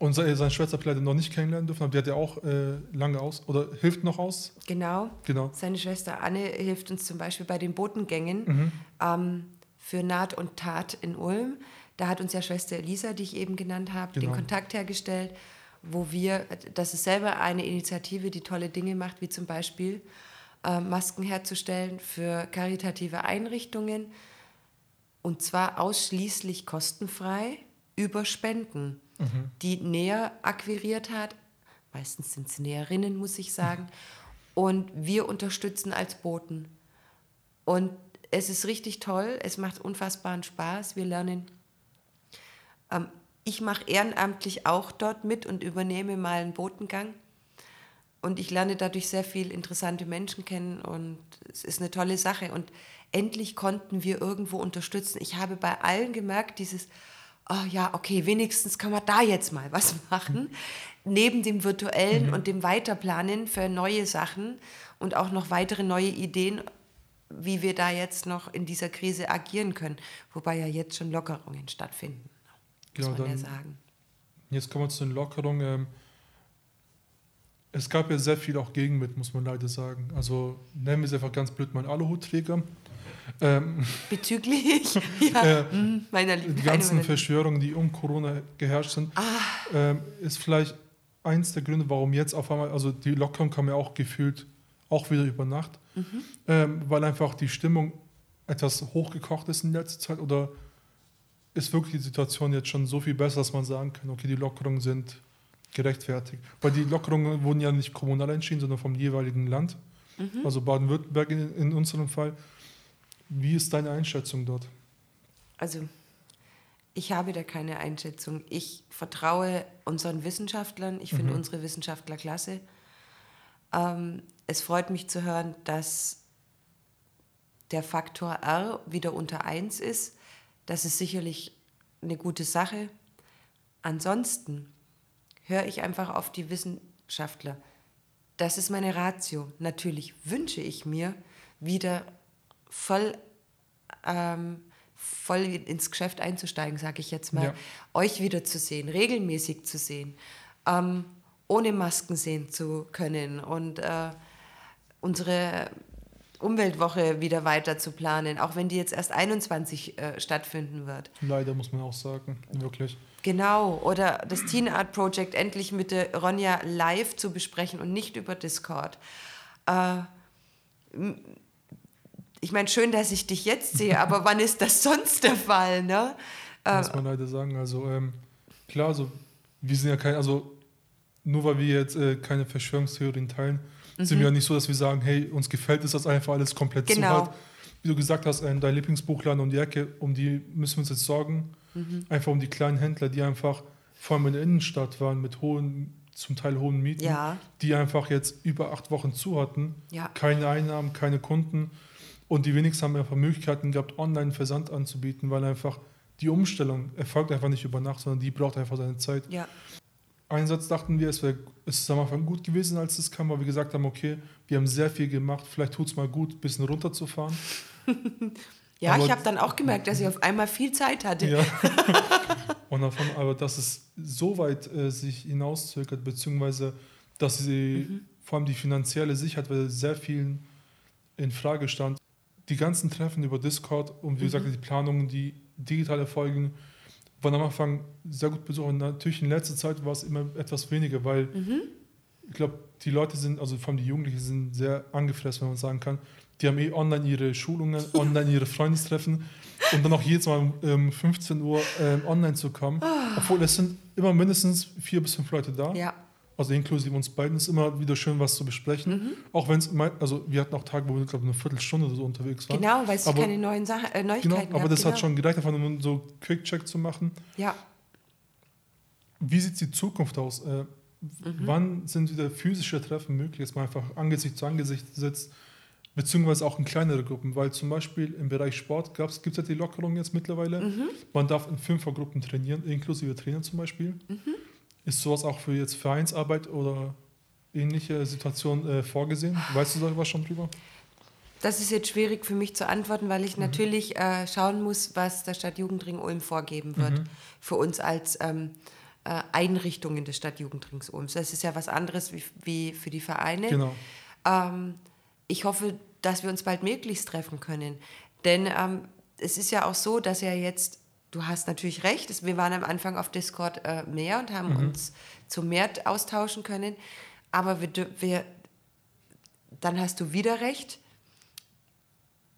Und seine Schwester hat leider noch nicht kennenlernen dürfen, aber die hat ja auch äh, lange aus oder hilft noch aus. Genau. genau. Seine Schwester Anne hilft uns zum Beispiel bei den Botengängen mhm. ähm, für Naht und Tat in Ulm. Da hat uns ja Schwester Elisa, die ich eben genannt habe, genau. den Kontakt hergestellt, wo wir, das ist selber eine Initiative, die tolle Dinge macht, wie zum Beispiel äh, Masken herzustellen für karitative Einrichtungen und zwar ausschließlich kostenfrei über Spenden mhm. die näher akquiriert hat. Meistens sind es Näherinnen, muss ich sagen. *laughs* Und wir unterstützen als Boten. Und es ist richtig toll, es macht unfassbaren Spaß. Wir lernen. Ähm, ich mache ehrenamtlich auch dort mit und übernehme mal einen Botengang. Und ich lerne dadurch sehr viel interessante Menschen kennen und es ist eine tolle Sache. Und endlich konnten wir irgendwo unterstützen. Ich habe bei allen gemerkt, dieses, oh ja, okay, wenigstens kann man da jetzt mal was *laughs* machen, neben dem virtuellen mhm. und dem Weiterplanen für neue Sachen und auch noch weitere neue Ideen, wie wir da jetzt noch in dieser Krise agieren können, wobei ja jetzt schon Lockerungen stattfinden, muss genau, man ja sagen. Jetzt kommen wir zu den Lockerungen. Ähm, es gab ja sehr viel auch Gegenmittel, muss man leider sagen. Also nennen wir es einfach ganz blöd mal Aluhutträger. Ähm, Bezüglich *laughs* ja, äh, mhm, meiner Liebe. Die ganzen Verschwörungen, die um Corona geherrscht sind, ah. ähm, ist vielleicht eins der Gründe, warum jetzt auf einmal, also die Lockerung kam ja auch gefühlt auch wieder über Nacht, mhm. ähm, weil einfach die Stimmung etwas hochgekocht ist in letzter Zeit oder ist wirklich die Situation jetzt schon so viel besser, dass man sagen kann, okay, die Lockerungen sind gerechtfertigt. Weil die Lockerungen wurden ja nicht kommunal entschieden, sondern vom jeweiligen Land. Mhm. Also Baden-Württemberg in, in unserem Fall. Wie ist deine Einschätzung dort? Also, ich habe da keine Einschätzung. Ich vertraue unseren Wissenschaftlern. Ich finde mhm. unsere Wissenschaftler klasse. Ähm, es freut mich zu hören, dass der Faktor R wieder unter 1 ist. Das ist sicherlich eine gute Sache. Ansonsten höre ich einfach auf die Wissenschaftler. Das ist meine Ratio. Natürlich wünsche ich mir wieder voll, ähm, voll ins Geschäft einzusteigen, sage ich jetzt mal, ja. euch wieder zu sehen, regelmäßig zu sehen, ähm, ohne Masken sehen zu können und äh, unsere Umweltwoche wieder weiter zu planen, auch wenn die jetzt erst 21 äh, stattfinden wird. Leider muss man auch sagen, wirklich. Genau, oder das Teen Art Project endlich mit der Ronja live zu besprechen und nicht über Discord. Äh, ich meine, schön, dass ich dich jetzt sehe, aber *laughs* wann ist das sonst der Fall? Ne? Muss äh, man leider sagen. Also ähm, klar, also wir sind ja kein, also nur weil wir jetzt äh, keine Verschwörungstheorien teilen, mhm. sind wir ja nicht so, dass wir sagen, hey, uns gefällt es das einfach alles komplett genau. zu halt. Wie du gesagt hast, äh, dein Lieblingsbuchladen um die Ecke, um die müssen wir uns jetzt sorgen. Mhm. Einfach um die kleinen Händler, die einfach vor allem in der Innenstadt waren mit hohen, zum Teil hohen Mieten, ja. die einfach jetzt über acht Wochen zu hatten. Ja. Keine Einnahmen, keine Kunden. Und die wenigsten haben einfach Möglichkeiten gehabt, online Versand anzubieten, weil einfach die Umstellung erfolgt einfach nicht über Nacht, sondern die braucht einfach seine Zeit. Ja. Einsatz dachten wir, es wäre es am Anfang gut gewesen, als es kam, weil wir gesagt haben, okay, wir haben sehr viel gemacht, vielleicht tut es mal gut, ein bisschen runterzufahren. *laughs* ja, aber, ich habe dann auch gemerkt, dass ich auf einmal viel Zeit hatte. Ja. *laughs* *laughs* Und davon, aber dass es so weit äh, sich hinauszögert, beziehungsweise dass sie mhm. vor allem die finanzielle Sicherheit, weil sehr vielen in Frage stand, die ganzen Treffen über Discord und wie mhm. gesagt, die Planungen, die digital erfolgen, waren am Anfang sehr gut besucht. Und natürlich in letzter Zeit war es immer etwas weniger, weil mhm. ich glaube, die Leute sind, also vor allem die Jugendlichen, sind sehr angefressen, wenn man sagen kann. Die haben eh online ihre Schulungen, online ihre Freundestreffen und dann auch jedes Mal um 15 Uhr ähm, online zu kommen. Ah. Obwohl es sind immer mindestens vier bis fünf Leute da. Ja also inklusive uns beiden, ist immer wieder schön, was zu besprechen. Mhm. Auch wenn es, also wir hatten auch Tage, wo wir, glaube eine Viertelstunde so unterwegs waren. Genau, weil es keine neuen Sachen, äh, Neuigkeiten genau, Aber das genau. hat schon gereicht, einfach nur so Quick-Check zu machen. Ja. Wie sieht die Zukunft aus? Äh, mhm. Wann sind wieder physische Treffen möglich, dass man einfach Angesicht zu Angesicht sitzt, beziehungsweise auch in kleinere Gruppen? Weil zum Beispiel im Bereich Sport gibt es ja die Lockerung jetzt mittlerweile. Mhm. Man darf in Fünfergruppen trainieren, inklusive Trainer zum Beispiel. Mhm. Ist sowas auch für jetzt Vereinsarbeit oder ähnliche Situationen äh, vorgesehen? Weißt du darüber schon drüber? Das ist jetzt schwierig für mich zu antworten, weil ich mhm. natürlich äh, schauen muss, was der Stadtjugendring Ulm vorgeben wird. Mhm. Für uns als ähm, äh, Einrichtungen des Stadtjugendrings Ulms. Das ist ja was anderes wie, wie für die Vereine. Genau. Ähm, ich hoffe, dass wir uns bald möglichst treffen können. Denn ähm, es ist ja auch so, dass ja jetzt, du hast natürlich recht, wir waren am Anfang auf Discord äh, mehr und haben mhm. uns zu mehr austauschen können. Aber wir, wir, dann hast du wieder recht,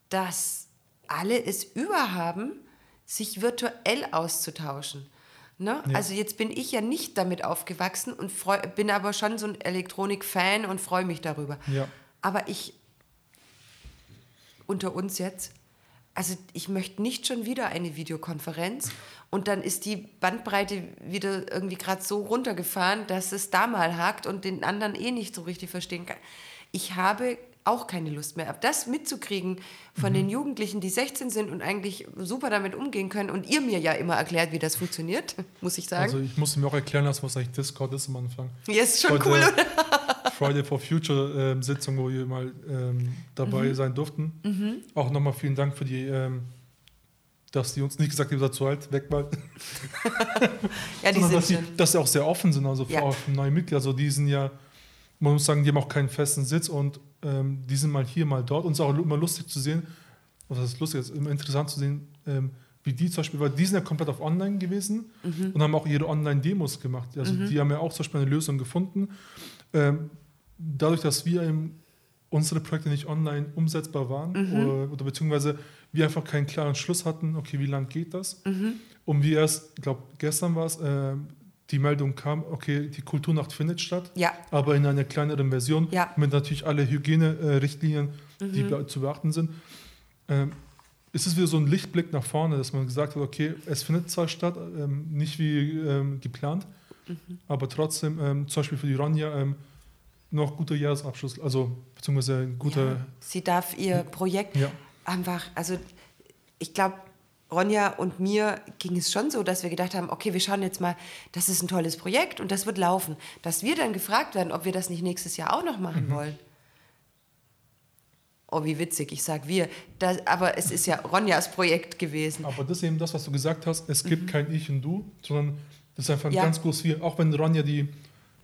dass alle es überhaben, sich virtuell auszutauschen. Ne? Ja. Also jetzt bin ich ja nicht damit aufgewachsen und freu, bin aber schon so ein Elektronik-Fan und freue mich darüber. Ja. Aber ich, unter uns jetzt, also ich möchte nicht schon wieder eine Videokonferenz und dann ist die Bandbreite wieder irgendwie gerade so runtergefahren, dass es da mal hakt und den anderen eh nicht so richtig verstehen kann. Ich habe auch keine Lust mehr. Aber das mitzukriegen von mhm. den Jugendlichen, die 16 sind und eigentlich super damit umgehen können und ihr mir ja immer erklärt, wie das funktioniert, *laughs* muss ich sagen. Also ich musste mir auch erklären lassen, was eigentlich Discord ist am Anfang. Ja, ist schon Heute, cool, oder? *laughs* Friday for Future ähm, Sitzung, wo wir mal ähm, dabei mhm. sein durften. Mhm. Auch nochmal vielen Dank für die, ähm, dass die uns nicht gesagt haben, ihr seid zu alt, weg mal. *laughs* ja, die Sondern, sind dass, sie, dass sie auch sehr offen sind, also ja. für neue Mitglieder. Also die sind ja, man muss sagen, die haben auch keinen festen Sitz und ähm, die sind mal hier, mal dort. Und es ist auch immer lustig zu sehen, was ist lustig, es ist immer interessant zu sehen, ähm, wie die zum Beispiel, weil die sind ja komplett auf Online gewesen mhm. und haben auch ihre Online-Demos gemacht. Also mhm. die haben ja auch zum Beispiel eine Lösung gefunden. Ähm, dadurch, dass wir eben unsere Projekte nicht online umsetzbar waren mhm. oder, oder, beziehungsweise wir einfach keinen klaren Schluss hatten, okay, wie lang geht das? Mhm. Und wir erst, ich glaube, gestern war es, äh, die Meldung kam, okay, die Kulturnacht findet statt, ja. aber in einer kleineren Version ja. mit natürlich alle Hygienerichtlinien, mhm. die zu beachten sind. Ähm, ist es wieder so ein Lichtblick nach vorne, dass man gesagt hat, okay, es findet zwar statt, ähm, nicht wie ähm, geplant, mhm. aber trotzdem, ähm, zum Beispiel für die Ronja, ähm, noch guter Jahresabschluss, also beziehungsweise ein guter. Ja, sie darf ihr Projekt einfach, also ich glaube, Ronja und mir ging es schon so, dass wir gedacht haben, okay, wir schauen jetzt mal, das ist ein tolles Projekt und das wird laufen. Dass wir dann gefragt werden, ob wir das nicht nächstes Jahr auch noch machen mhm. wollen. Oh, wie witzig, ich sage wir. Das, aber es ist ja Ronjas Projekt gewesen. Aber das ist eben das, was du gesagt hast. Es gibt mhm. kein Ich und Du, sondern das ist einfach ein ja. ganz großes Wir. Auch wenn Ronja die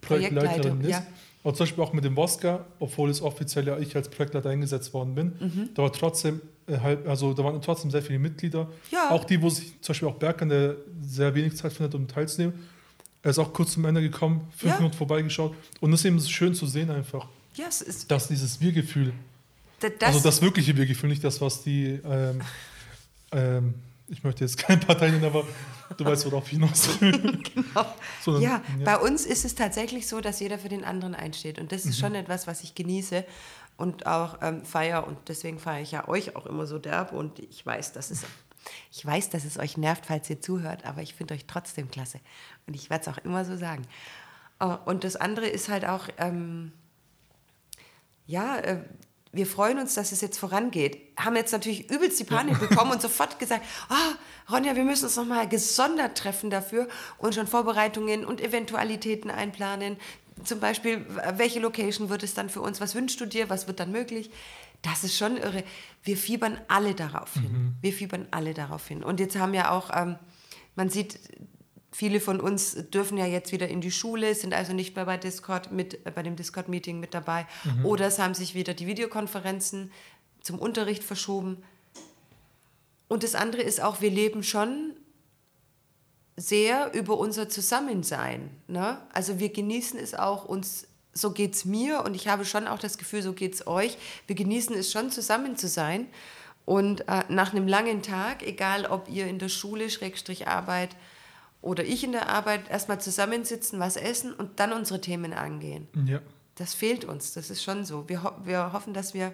Projektleiterin ist. Ja. Aber zum Beispiel auch mit dem Voska, obwohl es offiziell ja ich als Projektleiter eingesetzt worden bin, mhm. da war trotzdem halt, also da waren trotzdem sehr viele Mitglieder. Ja. Auch die, wo sich zum Beispiel auch Berkan, der sehr wenig Zeit findet, um teilzunehmen. Er ist auch kurz zum Ende gekommen, fünf ja. Minuten vorbeigeschaut. Und es ist eben schön zu sehen einfach. Ja, es ist. Dass dieses Wir-Gefühl. Also das wirkliche Wir-Gefühl, nicht das, was die ähm, ähm, ich möchte jetzt keine Partei nennen, aber du weißt, worauf ich hinaus will. *laughs* genau. So, ja, ja, bei uns ist es tatsächlich so, dass jeder für den anderen einsteht. Und das ist mhm. schon etwas, was ich genieße und auch ähm, feiere. Und deswegen feiere ich ja euch auch immer so derb. Und ich weiß, dass es, ich weiß, dass es euch nervt, falls ihr zuhört, aber ich finde euch trotzdem klasse. Und ich werde es auch immer so sagen. Oh, und das andere ist halt auch, ähm, ja, äh, wir freuen uns, dass es jetzt vorangeht. Haben jetzt natürlich übelst die Panik bekommen und *laughs* sofort gesagt, oh, Ronja, wir müssen uns nochmal gesondert treffen dafür und schon Vorbereitungen und Eventualitäten einplanen. Zum Beispiel, welche Location wird es dann für uns? Was wünschst du dir? Was wird dann möglich? Das ist schon irre. Wir fiebern alle darauf hin. Mhm. Wir fiebern alle darauf hin. Und jetzt haben ja auch, ähm, man sieht, Viele von uns dürfen ja jetzt wieder in die Schule, sind also nicht mehr bei Discord mit, äh, bei dem Discord-Meeting mit dabei. Mhm. Oder es haben sich wieder die Videokonferenzen zum Unterricht verschoben. Und das andere ist auch, wir leben schon sehr über unser Zusammensein. Ne? Also wir genießen es auch, uns, so geht es mir und ich habe schon auch das Gefühl, so geht es euch. Wir genießen es schon, zusammen zu sein. Und äh, nach einem langen Tag, egal ob ihr in der Schule, Schrägstrich Arbeit, oder ich in der Arbeit erstmal zusammensitzen, was essen und dann unsere Themen angehen. Ja. Das fehlt uns, das ist schon so. Wir, ho wir hoffen, dass wir,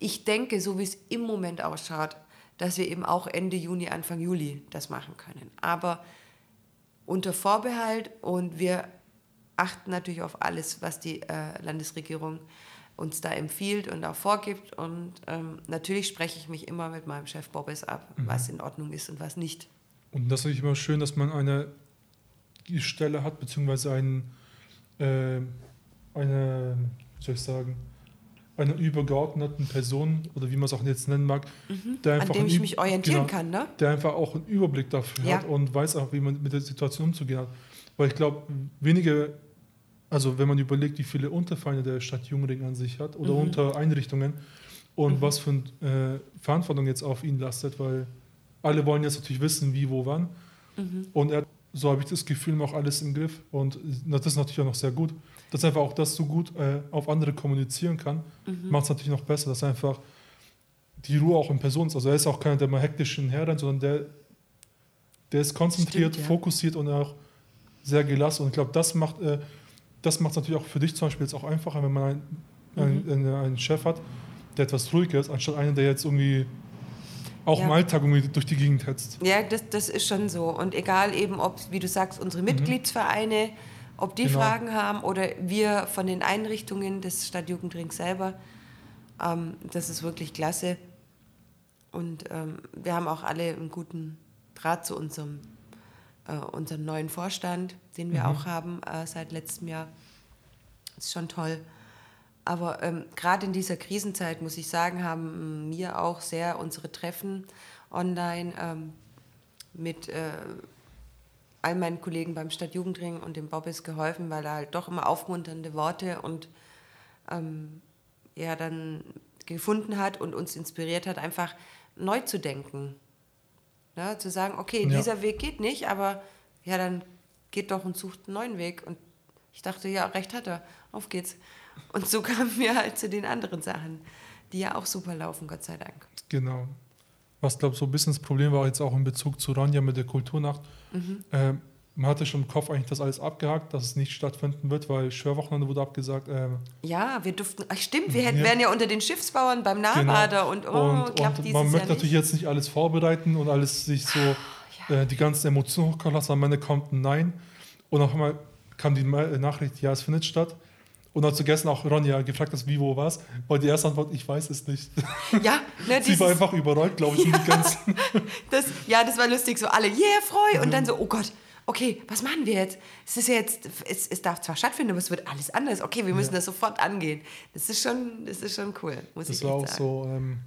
ich denke, so wie es im Moment ausschaut, dass wir eben auch Ende Juni, Anfang Juli das machen können. Aber unter Vorbehalt und wir achten natürlich auf alles, was die äh, Landesregierung uns da empfiehlt und auch vorgibt. Und ähm, natürlich spreche ich mich immer mit meinem Chef Bobbes ab, mhm. was in Ordnung ist und was nicht. Und das ist immer schön, dass man eine Stelle hat, beziehungsweise einen, äh, eine, wie soll ich sagen, einer übergeordneten Person oder wie man es auch jetzt nennen mag, mhm. der einfach an dem ich mich orientieren genau, kann, ne? Der einfach auch einen Überblick dafür ja. hat und weiß auch, wie man mit der Situation umzugehen hat. Weil ich glaube, wenige, also wenn man überlegt, wie viele Untervereine der Stadt Jungring an sich hat oder mhm. Untereinrichtungen und mhm. was für eine äh, Verantwortung jetzt auf ihn lastet, weil alle wollen jetzt natürlich wissen, wie, wo, wann. Mhm. Und er, so habe ich das Gefühl, auch alles im Griff. Und das ist natürlich auch noch sehr gut. Dass einfach auch das so gut äh, auf andere kommunizieren kann, mhm. macht es natürlich noch besser, dass einfach die Ruhe auch in Person ist. Also er ist auch keiner, der mal hektisch hinherrennt, sondern der, der ist konzentriert, Stimmt, ja. fokussiert und auch sehr gelassen. Und ich glaube, das macht äh, das macht es natürlich auch für dich zum Beispiel jetzt auch einfacher, wenn man einen, mhm. einen, einen Chef hat, der etwas ruhiger ist, anstatt einen, der jetzt irgendwie auch ja. im Alltag irgendwie durch die Gegend hetzt. Ja, das, das ist schon so. Und egal eben, ob, wie du sagst, unsere mhm. Mitgliedsvereine, ob die genau. Fragen haben oder wir von den Einrichtungen des Stadtjugendrings selber, ähm, das ist wirklich klasse. Und ähm, wir haben auch alle einen guten Draht zu unserem, äh, unserem neuen Vorstand, den wir mhm. auch haben äh, seit letztem Jahr. Das ist schon toll. Aber ähm, gerade in dieser Krisenzeit, muss ich sagen, haben mir auch sehr unsere Treffen online ähm, mit äh, all meinen Kollegen beim Stadtjugendring und dem Bobbis geholfen, weil er halt doch immer aufmunternde Worte und ähm, ja dann gefunden hat und uns inspiriert hat, einfach neu zu denken. Ja, zu sagen, okay, ja. dieser Weg geht nicht, aber ja, dann geht doch und sucht einen neuen Weg. Und ich dachte, ja, recht hat er, auf geht's. Und so *laughs* kamen wir halt zu den anderen Sachen, die ja auch super laufen, Gott sei Dank. Genau. Was, glaube ich, so ein bisschen das Problem war jetzt auch in Bezug zu Ronja mit der Kulturnacht. Mhm. Ähm, man hatte schon im Kopf eigentlich das alles abgehakt, dass es nicht stattfinden wird, weil Schwörwochenende wurde abgesagt. Ähm, ja, wir durften, ach stimmt, wir hätten, ja. wären ja unter den Schiffsbauern beim Nahbader genau. und, oh, und, klappt und man möchte Jahr natürlich jetzt nicht alles vorbereiten und alles sich so, oh, ja. äh, die ganzen Emotionen hochkommen lassen. Am Ende kommt ein Nein und auf einmal kam die Nachricht, ja, es findet statt. Und hat gestern auch Ronja gefragt, das wie, wo was. Weil die erste Antwort, ich weiß es nicht. *laughs* Ja, ne, Sie war einfach überrollt, glaube ich, ja. *laughs* das, ja, das war lustig, so alle, yeah, freu. Und dann so, oh Gott, okay, was machen wir jetzt? Es ist jetzt, es, es darf zwar stattfinden, aber es wird alles anders. Okay, wir müssen ja. das sofort angehen. Das ist schon, das ist schon cool, muss das ich war auch sagen. so, ähm,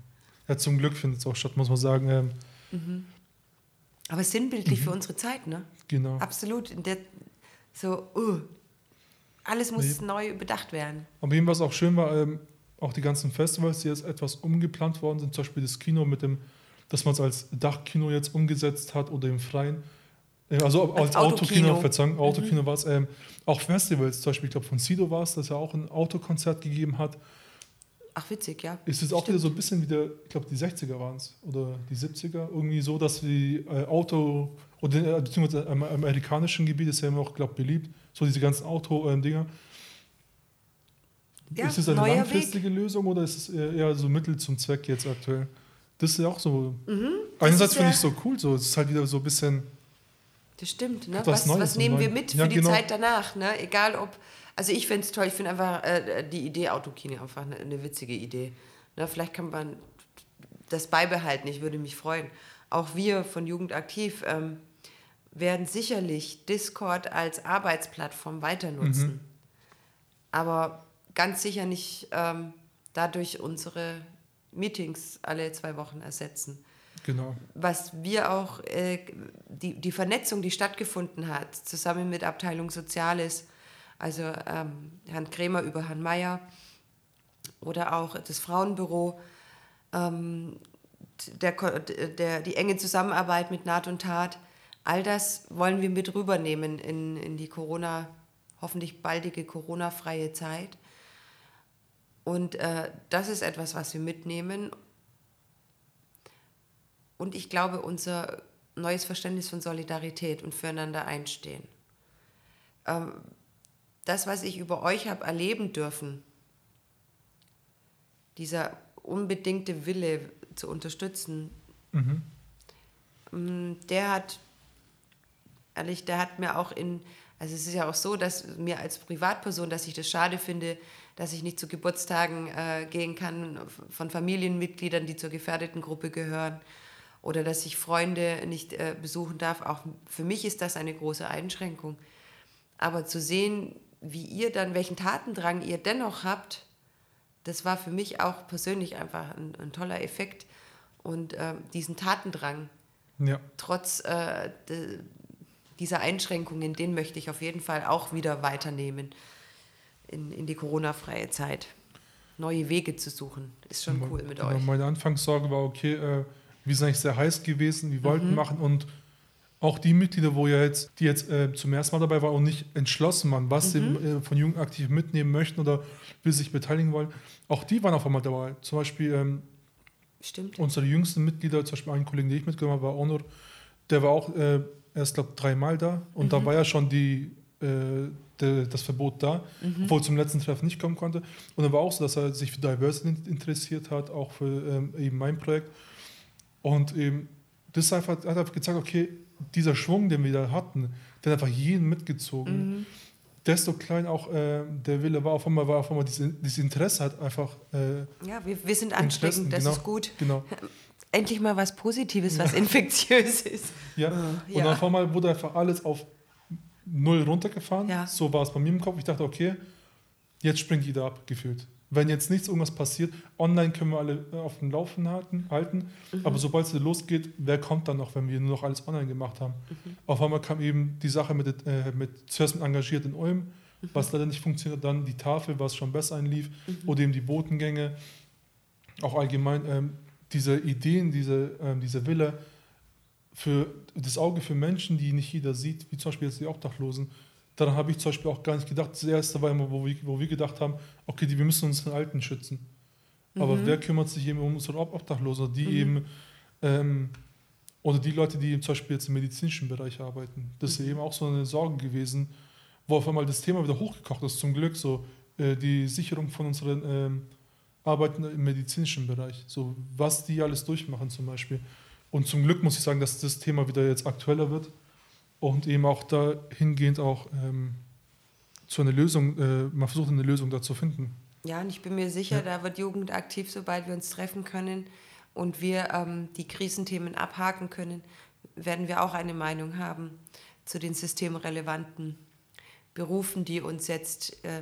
ja, zum Glück findet es auch statt, muss man sagen. Ähm, mhm. Aber sinnbildlich mhm. für unsere Zeit, ne? Genau. Absolut. Der, so, uh, alles muss nee. neu bedacht werden. Aber eben, was auch schön war, ähm, auch die ganzen Festivals, die jetzt etwas umgeplant worden sind, zum Beispiel das Kino mit dem, dass man es als Dachkino jetzt umgesetzt hat oder im Freien. Äh, also als, als Autokino, Autokino Verzeihung, Autokino mhm. war es. Ähm, auch Festivals, zum Beispiel, ich glaube von Sido war es, dass er auch ein Autokonzert gegeben hat. Ach, witzig, ja. Ist es auch wieder so ein bisschen wie der, ich glaube, die 60er waren es oder die 70er, irgendwie so, dass die äh, Auto, oder beziehungsweise im amerikanischen Gebiet ist ja immer auch, glaube ich, beliebt, so diese ganzen Auto-Dinger. Ja, ist es eine langfristige Weg. Lösung oder ist es eher so Mittel zum Zweck jetzt aktuell? Das ist ja auch so. Mhm, einerseits finde ich so cool, so. Es ist halt wieder so ein bisschen. Das stimmt, ne? Was, was nehmen wir mit für ja, die genau. Zeit danach, ne? Egal ob. Also ich finde es toll, ich finde einfach äh, die Idee Autokino einfach eine, eine witzige Idee. Ne? Vielleicht kann man das beibehalten, ich würde mich freuen. Auch wir von Jugend aktiv. Ähm, werden sicherlich Discord als Arbeitsplattform weiter nutzen. Mhm. Aber ganz sicher nicht ähm, dadurch unsere Meetings alle zwei Wochen ersetzen. Genau. Was wir auch, äh, die, die Vernetzung, die stattgefunden hat, zusammen mit Abteilung Soziales, also ähm, Herrn Krämer über Herrn Mayer oder auch das Frauenbüro, ähm, der, der, die enge Zusammenarbeit mit Naht und Tat, All das wollen wir mit rübernehmen in, in die Corona, hoffentlich baldige Corona-freie Zeit. Und äh, das ist etwas, was wir mitnehmen. Und ich glaube, unser neues Verständnis von Solidarität und füreinander einstehen. Ähm, das, was ich über euch habe erleben dürfen, dieser unbedingte Wille zu unterstützen, mhm. Mm, der hat ehrlich, der hat mir auch in, also es ist ja auch so, dass mir als Privatperson, dass ich das schade finde, dass ich nicht zu Geburtstagen äh, gehen kann von Familienmitgliedern, die zur gefährdeten Gruppe gehören oder dass ich Freunde nicht äh, besuchen darf. Auch für mich ist das eine große Einschränkung. Aber zu sehen, wie ihr dann, welchen Tatendrang ihr dennoch habt, das war für mich auch persönlich einfach ein, ein toller Effekt. Und äh, diesen Tatendrang, ja. trotz äh, de, diese Einschränkungen, den möchte ich auf jeden Fall auch wieder weiternehmen in, in die Corona-freie Zeit. Neue Wege zu suchen, ist schon cool mit euch. Meine Anfangssorge war, okay, äh, wir sind eigentlich sehr heiß gewesen, wir wollten mhm. machen und auch die Mitglieder, wo ja jetzt, die jetzt äh, zum ersten Mal dabei waren und nicht entschlossen waren, was mhm. sie äh, von Jugend aktiv mitnehmen möchten oder wie sie sich beteiligen wollen, auch die waren auf einmal dabei. Zum Beispiel ähm, Stimmt. unsere jüngsten Mitglieder, zum Beispiel ein Kollege, den ich mitgenommen habe, war Onur, der war auch äh, erst, glaube dreimal da und mhm. da war ja schon die, äh, de, das Verbot da, mhm. obwohl zum letzten Treffen nicht kommen konnte. Und dann war auch so, dass er sich für Diversity interessiert hat, auch für ähm, eben mein Projekt. Und eben, das einfach, hat einfach gezeigt, okay, dieser Schwung, den wir da hatten, der hat einfach jeden mitgezogen. Mhm. Desto klein auch äh, der Wille war, auf einmal war auf einmal dieses, dieses Interesse hat einfach. Äh, ja, wir, wir sind ansteckend, das genau, ist gut. Genau. *laughs* Endlich mal was Positives, was infektiös ist. Ja, und ja. auf einmal wurde einfach alles auf null runtergefahren. Ja. So war es bei mir im Kopf. Ich dachte, okay, jetzt springt jeder ab, gefühlt wenn jetzt nichts irgendwas passiert, online können wir alle äh, auf dem Laufen halten, halten mhm. aber sobald es losgeht, wer kommt dann noch, wenn wir nur noch alles online gemacht haben? Mhm. Auf einmal kam eben die Sache mit, äh, mit zuerst mit engagiert in Ulm, mhm. was leider nicht funktioniert, dann die Tafel, was schon besser einlief, mhm. oder eben die Botengänge, auch allgemein ähm, diese Ideen, diese, ähm, diese Wille für das Auge für Menschen, die nicht jeder sieht, wie zum Beispiel jetzt die Obdachlosen, Daran habe ich zum Beispiel auch gar nicht gedacht. Das erste war immer, wo wir, wo wir gedacht haben, okay, wir müssen uns den Alten schützen. Aber mhm. wer kümmert sich eben um unsere Obdachlosen, die mhm. eben, ähm, oder die Leute, die zum Beispiel jetzt im medizinischen Bereich arbeiten. Das ist mhm. eben auch so eine Sorge gewesen, wo auf einmal das Thema wieder hochgekocht ist, zum Glück, so äh, die Sicherung von unseren ähm, Arbeiten im medizinischen Bereich, so was die alles durchmachen zum Beispiel. Und zum Glück muss ich sagen, dass das Thema wieder jetzt aktueller wird und eben auch dahingehend auch ähm, zu einer Lösung, äh, man versucht eine Lösung da zu finden. Ja, und ich bin mir sicher, ja. da wird Jugend aktiv, sobald wir uns treffen können und wir ähm, die Krisenthemen abhaken können, werden wir auch eine Meinung haben zu den systemrelevanten Berufen, die uns jetzt äh,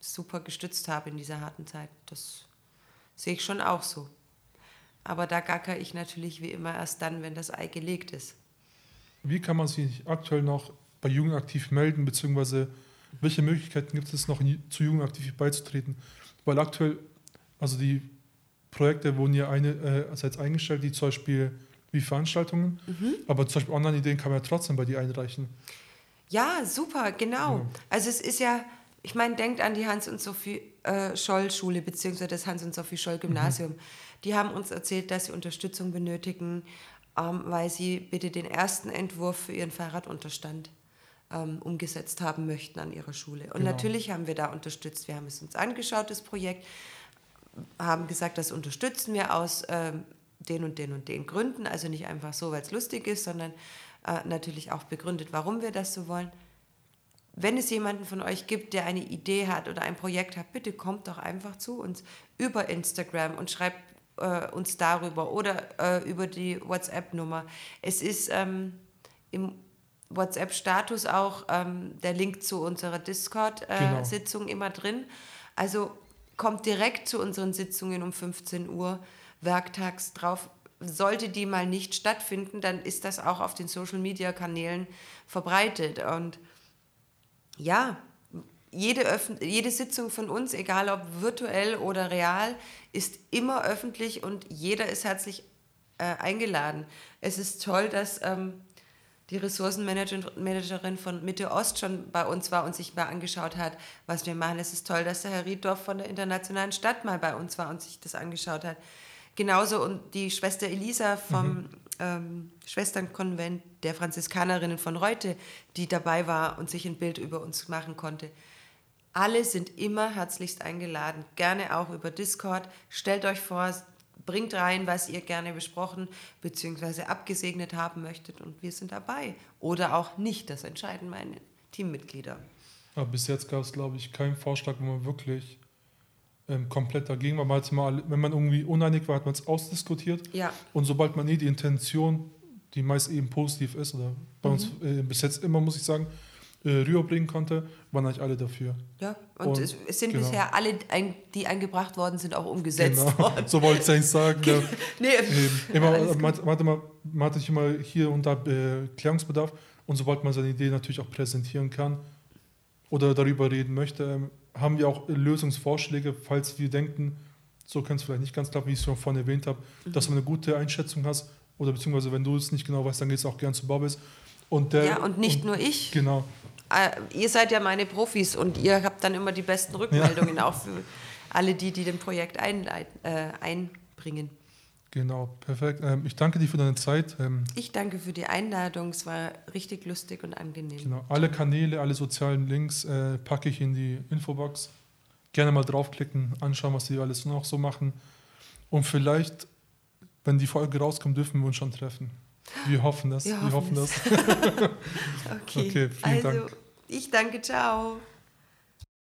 super gestützt haben in dieser harten Zeit. Das sehe ich schon auch so. Aber da gacker ich natürlich wie immer erst dann, wenn das Ei gelegt ist wie kann man sich aktuell noch bei Jugendaktiv melden, beziehungsweise welche Möglichkeiten gibt es noch, zu Jugendaktiv beizutreten? Weil aktuell, also die Projekte wurden ja einerseits äh, eingestellt, die zum Beispiel wie Veranstaltungen, mhm. aber zum Beispiel Online-Ideen kann man ja trotzdem bei dir einreichen. Ja, super, genau. Ja. Also es ist ja, ich meine, denkt an die Hans- und Sophie äh, Scholl-Schule, beziehungsweise das Hans- und Sophie Scholl-Gymnasium. Mhm. Die haben uns erzählt, dass sie Unterstützung benötigen ähm, weil sie bitte den ersten Entwurf für ihren Fahrradunterstand ähm, umgesetzt haben möchten an ihrer Schule. Und genau. natürlich haben wir da unterstützt. Wir haben es uns angeschaut, das Projekt, haben gesagt, das unterstützen wir aus ähm, den und den und den Gründen. Also nicht einfach so, weil es lustig ist, sondern äh, natürlich auch begründet, warum wir das so wollen. Wenn es jemanden von euch gibt, der eine Idee hat oder ein Projekt hat, bitte kommt doch einfach zu uns über Instagram und schreibt äh, uns darüber oder äh, über die WhatsApp-Nummer. Es ist ähm, im WhatsApp-Status auch ähm, der Link zu unserer Discord-Sitzung äh, genau. immer drin. Also kommt direkt zu unseren Sitzungen um 15 Uhr werktags drauf. Sollte die mal nicht stattfinden, dann ist das auch auf den Social-Media-Kanälen verbreitet. Und ja, jede, jede Sitzung von uns, egal ob virtuell oder real, ist immer öffentlich und jeder ist herzlich äh, eingeladen. Es ist toll, dass ähm, die Ressourcenmanagerin von Mitte Ost schon bei uns war und sich mal angeschaut hat, was wir machen. Es ist toll, dass der Herr Rieddorf von der Internationalen Stadt mal bei uns war und sich das angeschaut hat. Genauso und die Schwester Elisa vom mhm. Ähm, Schwesternkonvent der Franziskanerinnen von Reute, die dabei war und sich ein Bild über uns machen konnte. Alle sind immer herzlichst eingeladen, gerne auch über Discord. Stellt euch vor, bringt rein, was ihr gerne besprochen bzw. abgesegnet haben möchtet und wir sind dabei. Oder auch nicht, das entscheiden meine Teammitglieder. Aber bis jetzt gab es, glaube ich, keinen Vorschlag, wo man wirklich ähm, komplett dagegen war. Man mal, wenn man irgendwie uneinig war, hat man es ausdiskutiert. Ja. Und sobald man eh die Intention, die meist eben positiv ist, oder bei mhm. uns äh, bis jetzt immer, muss ich sagen, äh, rüberbringen konnte, waren eigentlich alle dafür. Ja, und, und es, es, sind genau. bisher alle, ein, die eingebracht worden sind, auch umgesetzt genau. worden. *laughs* so wollte ich es eigentlich sagen. ja. *laughs* nee, immer, man, man, hatte man, man hatte immer hier unter äh, Klärungsbedarf Und sobald man seine Idee natürlich auch präsentieren kann oder darüber reden möchte, ähm, haben wir auch Lösungsvorschläge, falls wir denken, so kann es vielleicht nicht ganz klappen, wie ich es schon vorhin erwähnt habe, mhm. dass du eine gute Einschätzung hast oder beziehungsweise wenn du es nicht genau weißt, dann gehst du auch gern zu Bobbys. Und der, ja, und nicht und, nur ich. Genau. Äh, ihr seid ja meine Profis und ihr habt dann immer die besten Rückmeldungen, ja. auch für alle die, die dem Projekt einleiten, äh, einbringen. Genau, perfekt. Ähm, ich danke dir für deine Zeit. Ähm, ich danke für die Einladung. Es war richtig lustig und angenehm. Genau, alle Kanäle, alle sozialen Links äh, packe ich in die Infobox. Gerne mal draufklicken, anschauen, was die alles noch so machen. Und vielleicht, wenn die Folge rauskommt, dürfen wir uns schon treffen. Wir hoffen das. Wir, wir hoffen, hoffen das. *laughs* *laughs* okay. okay, vielen also, Dank. Ich danke, ciao.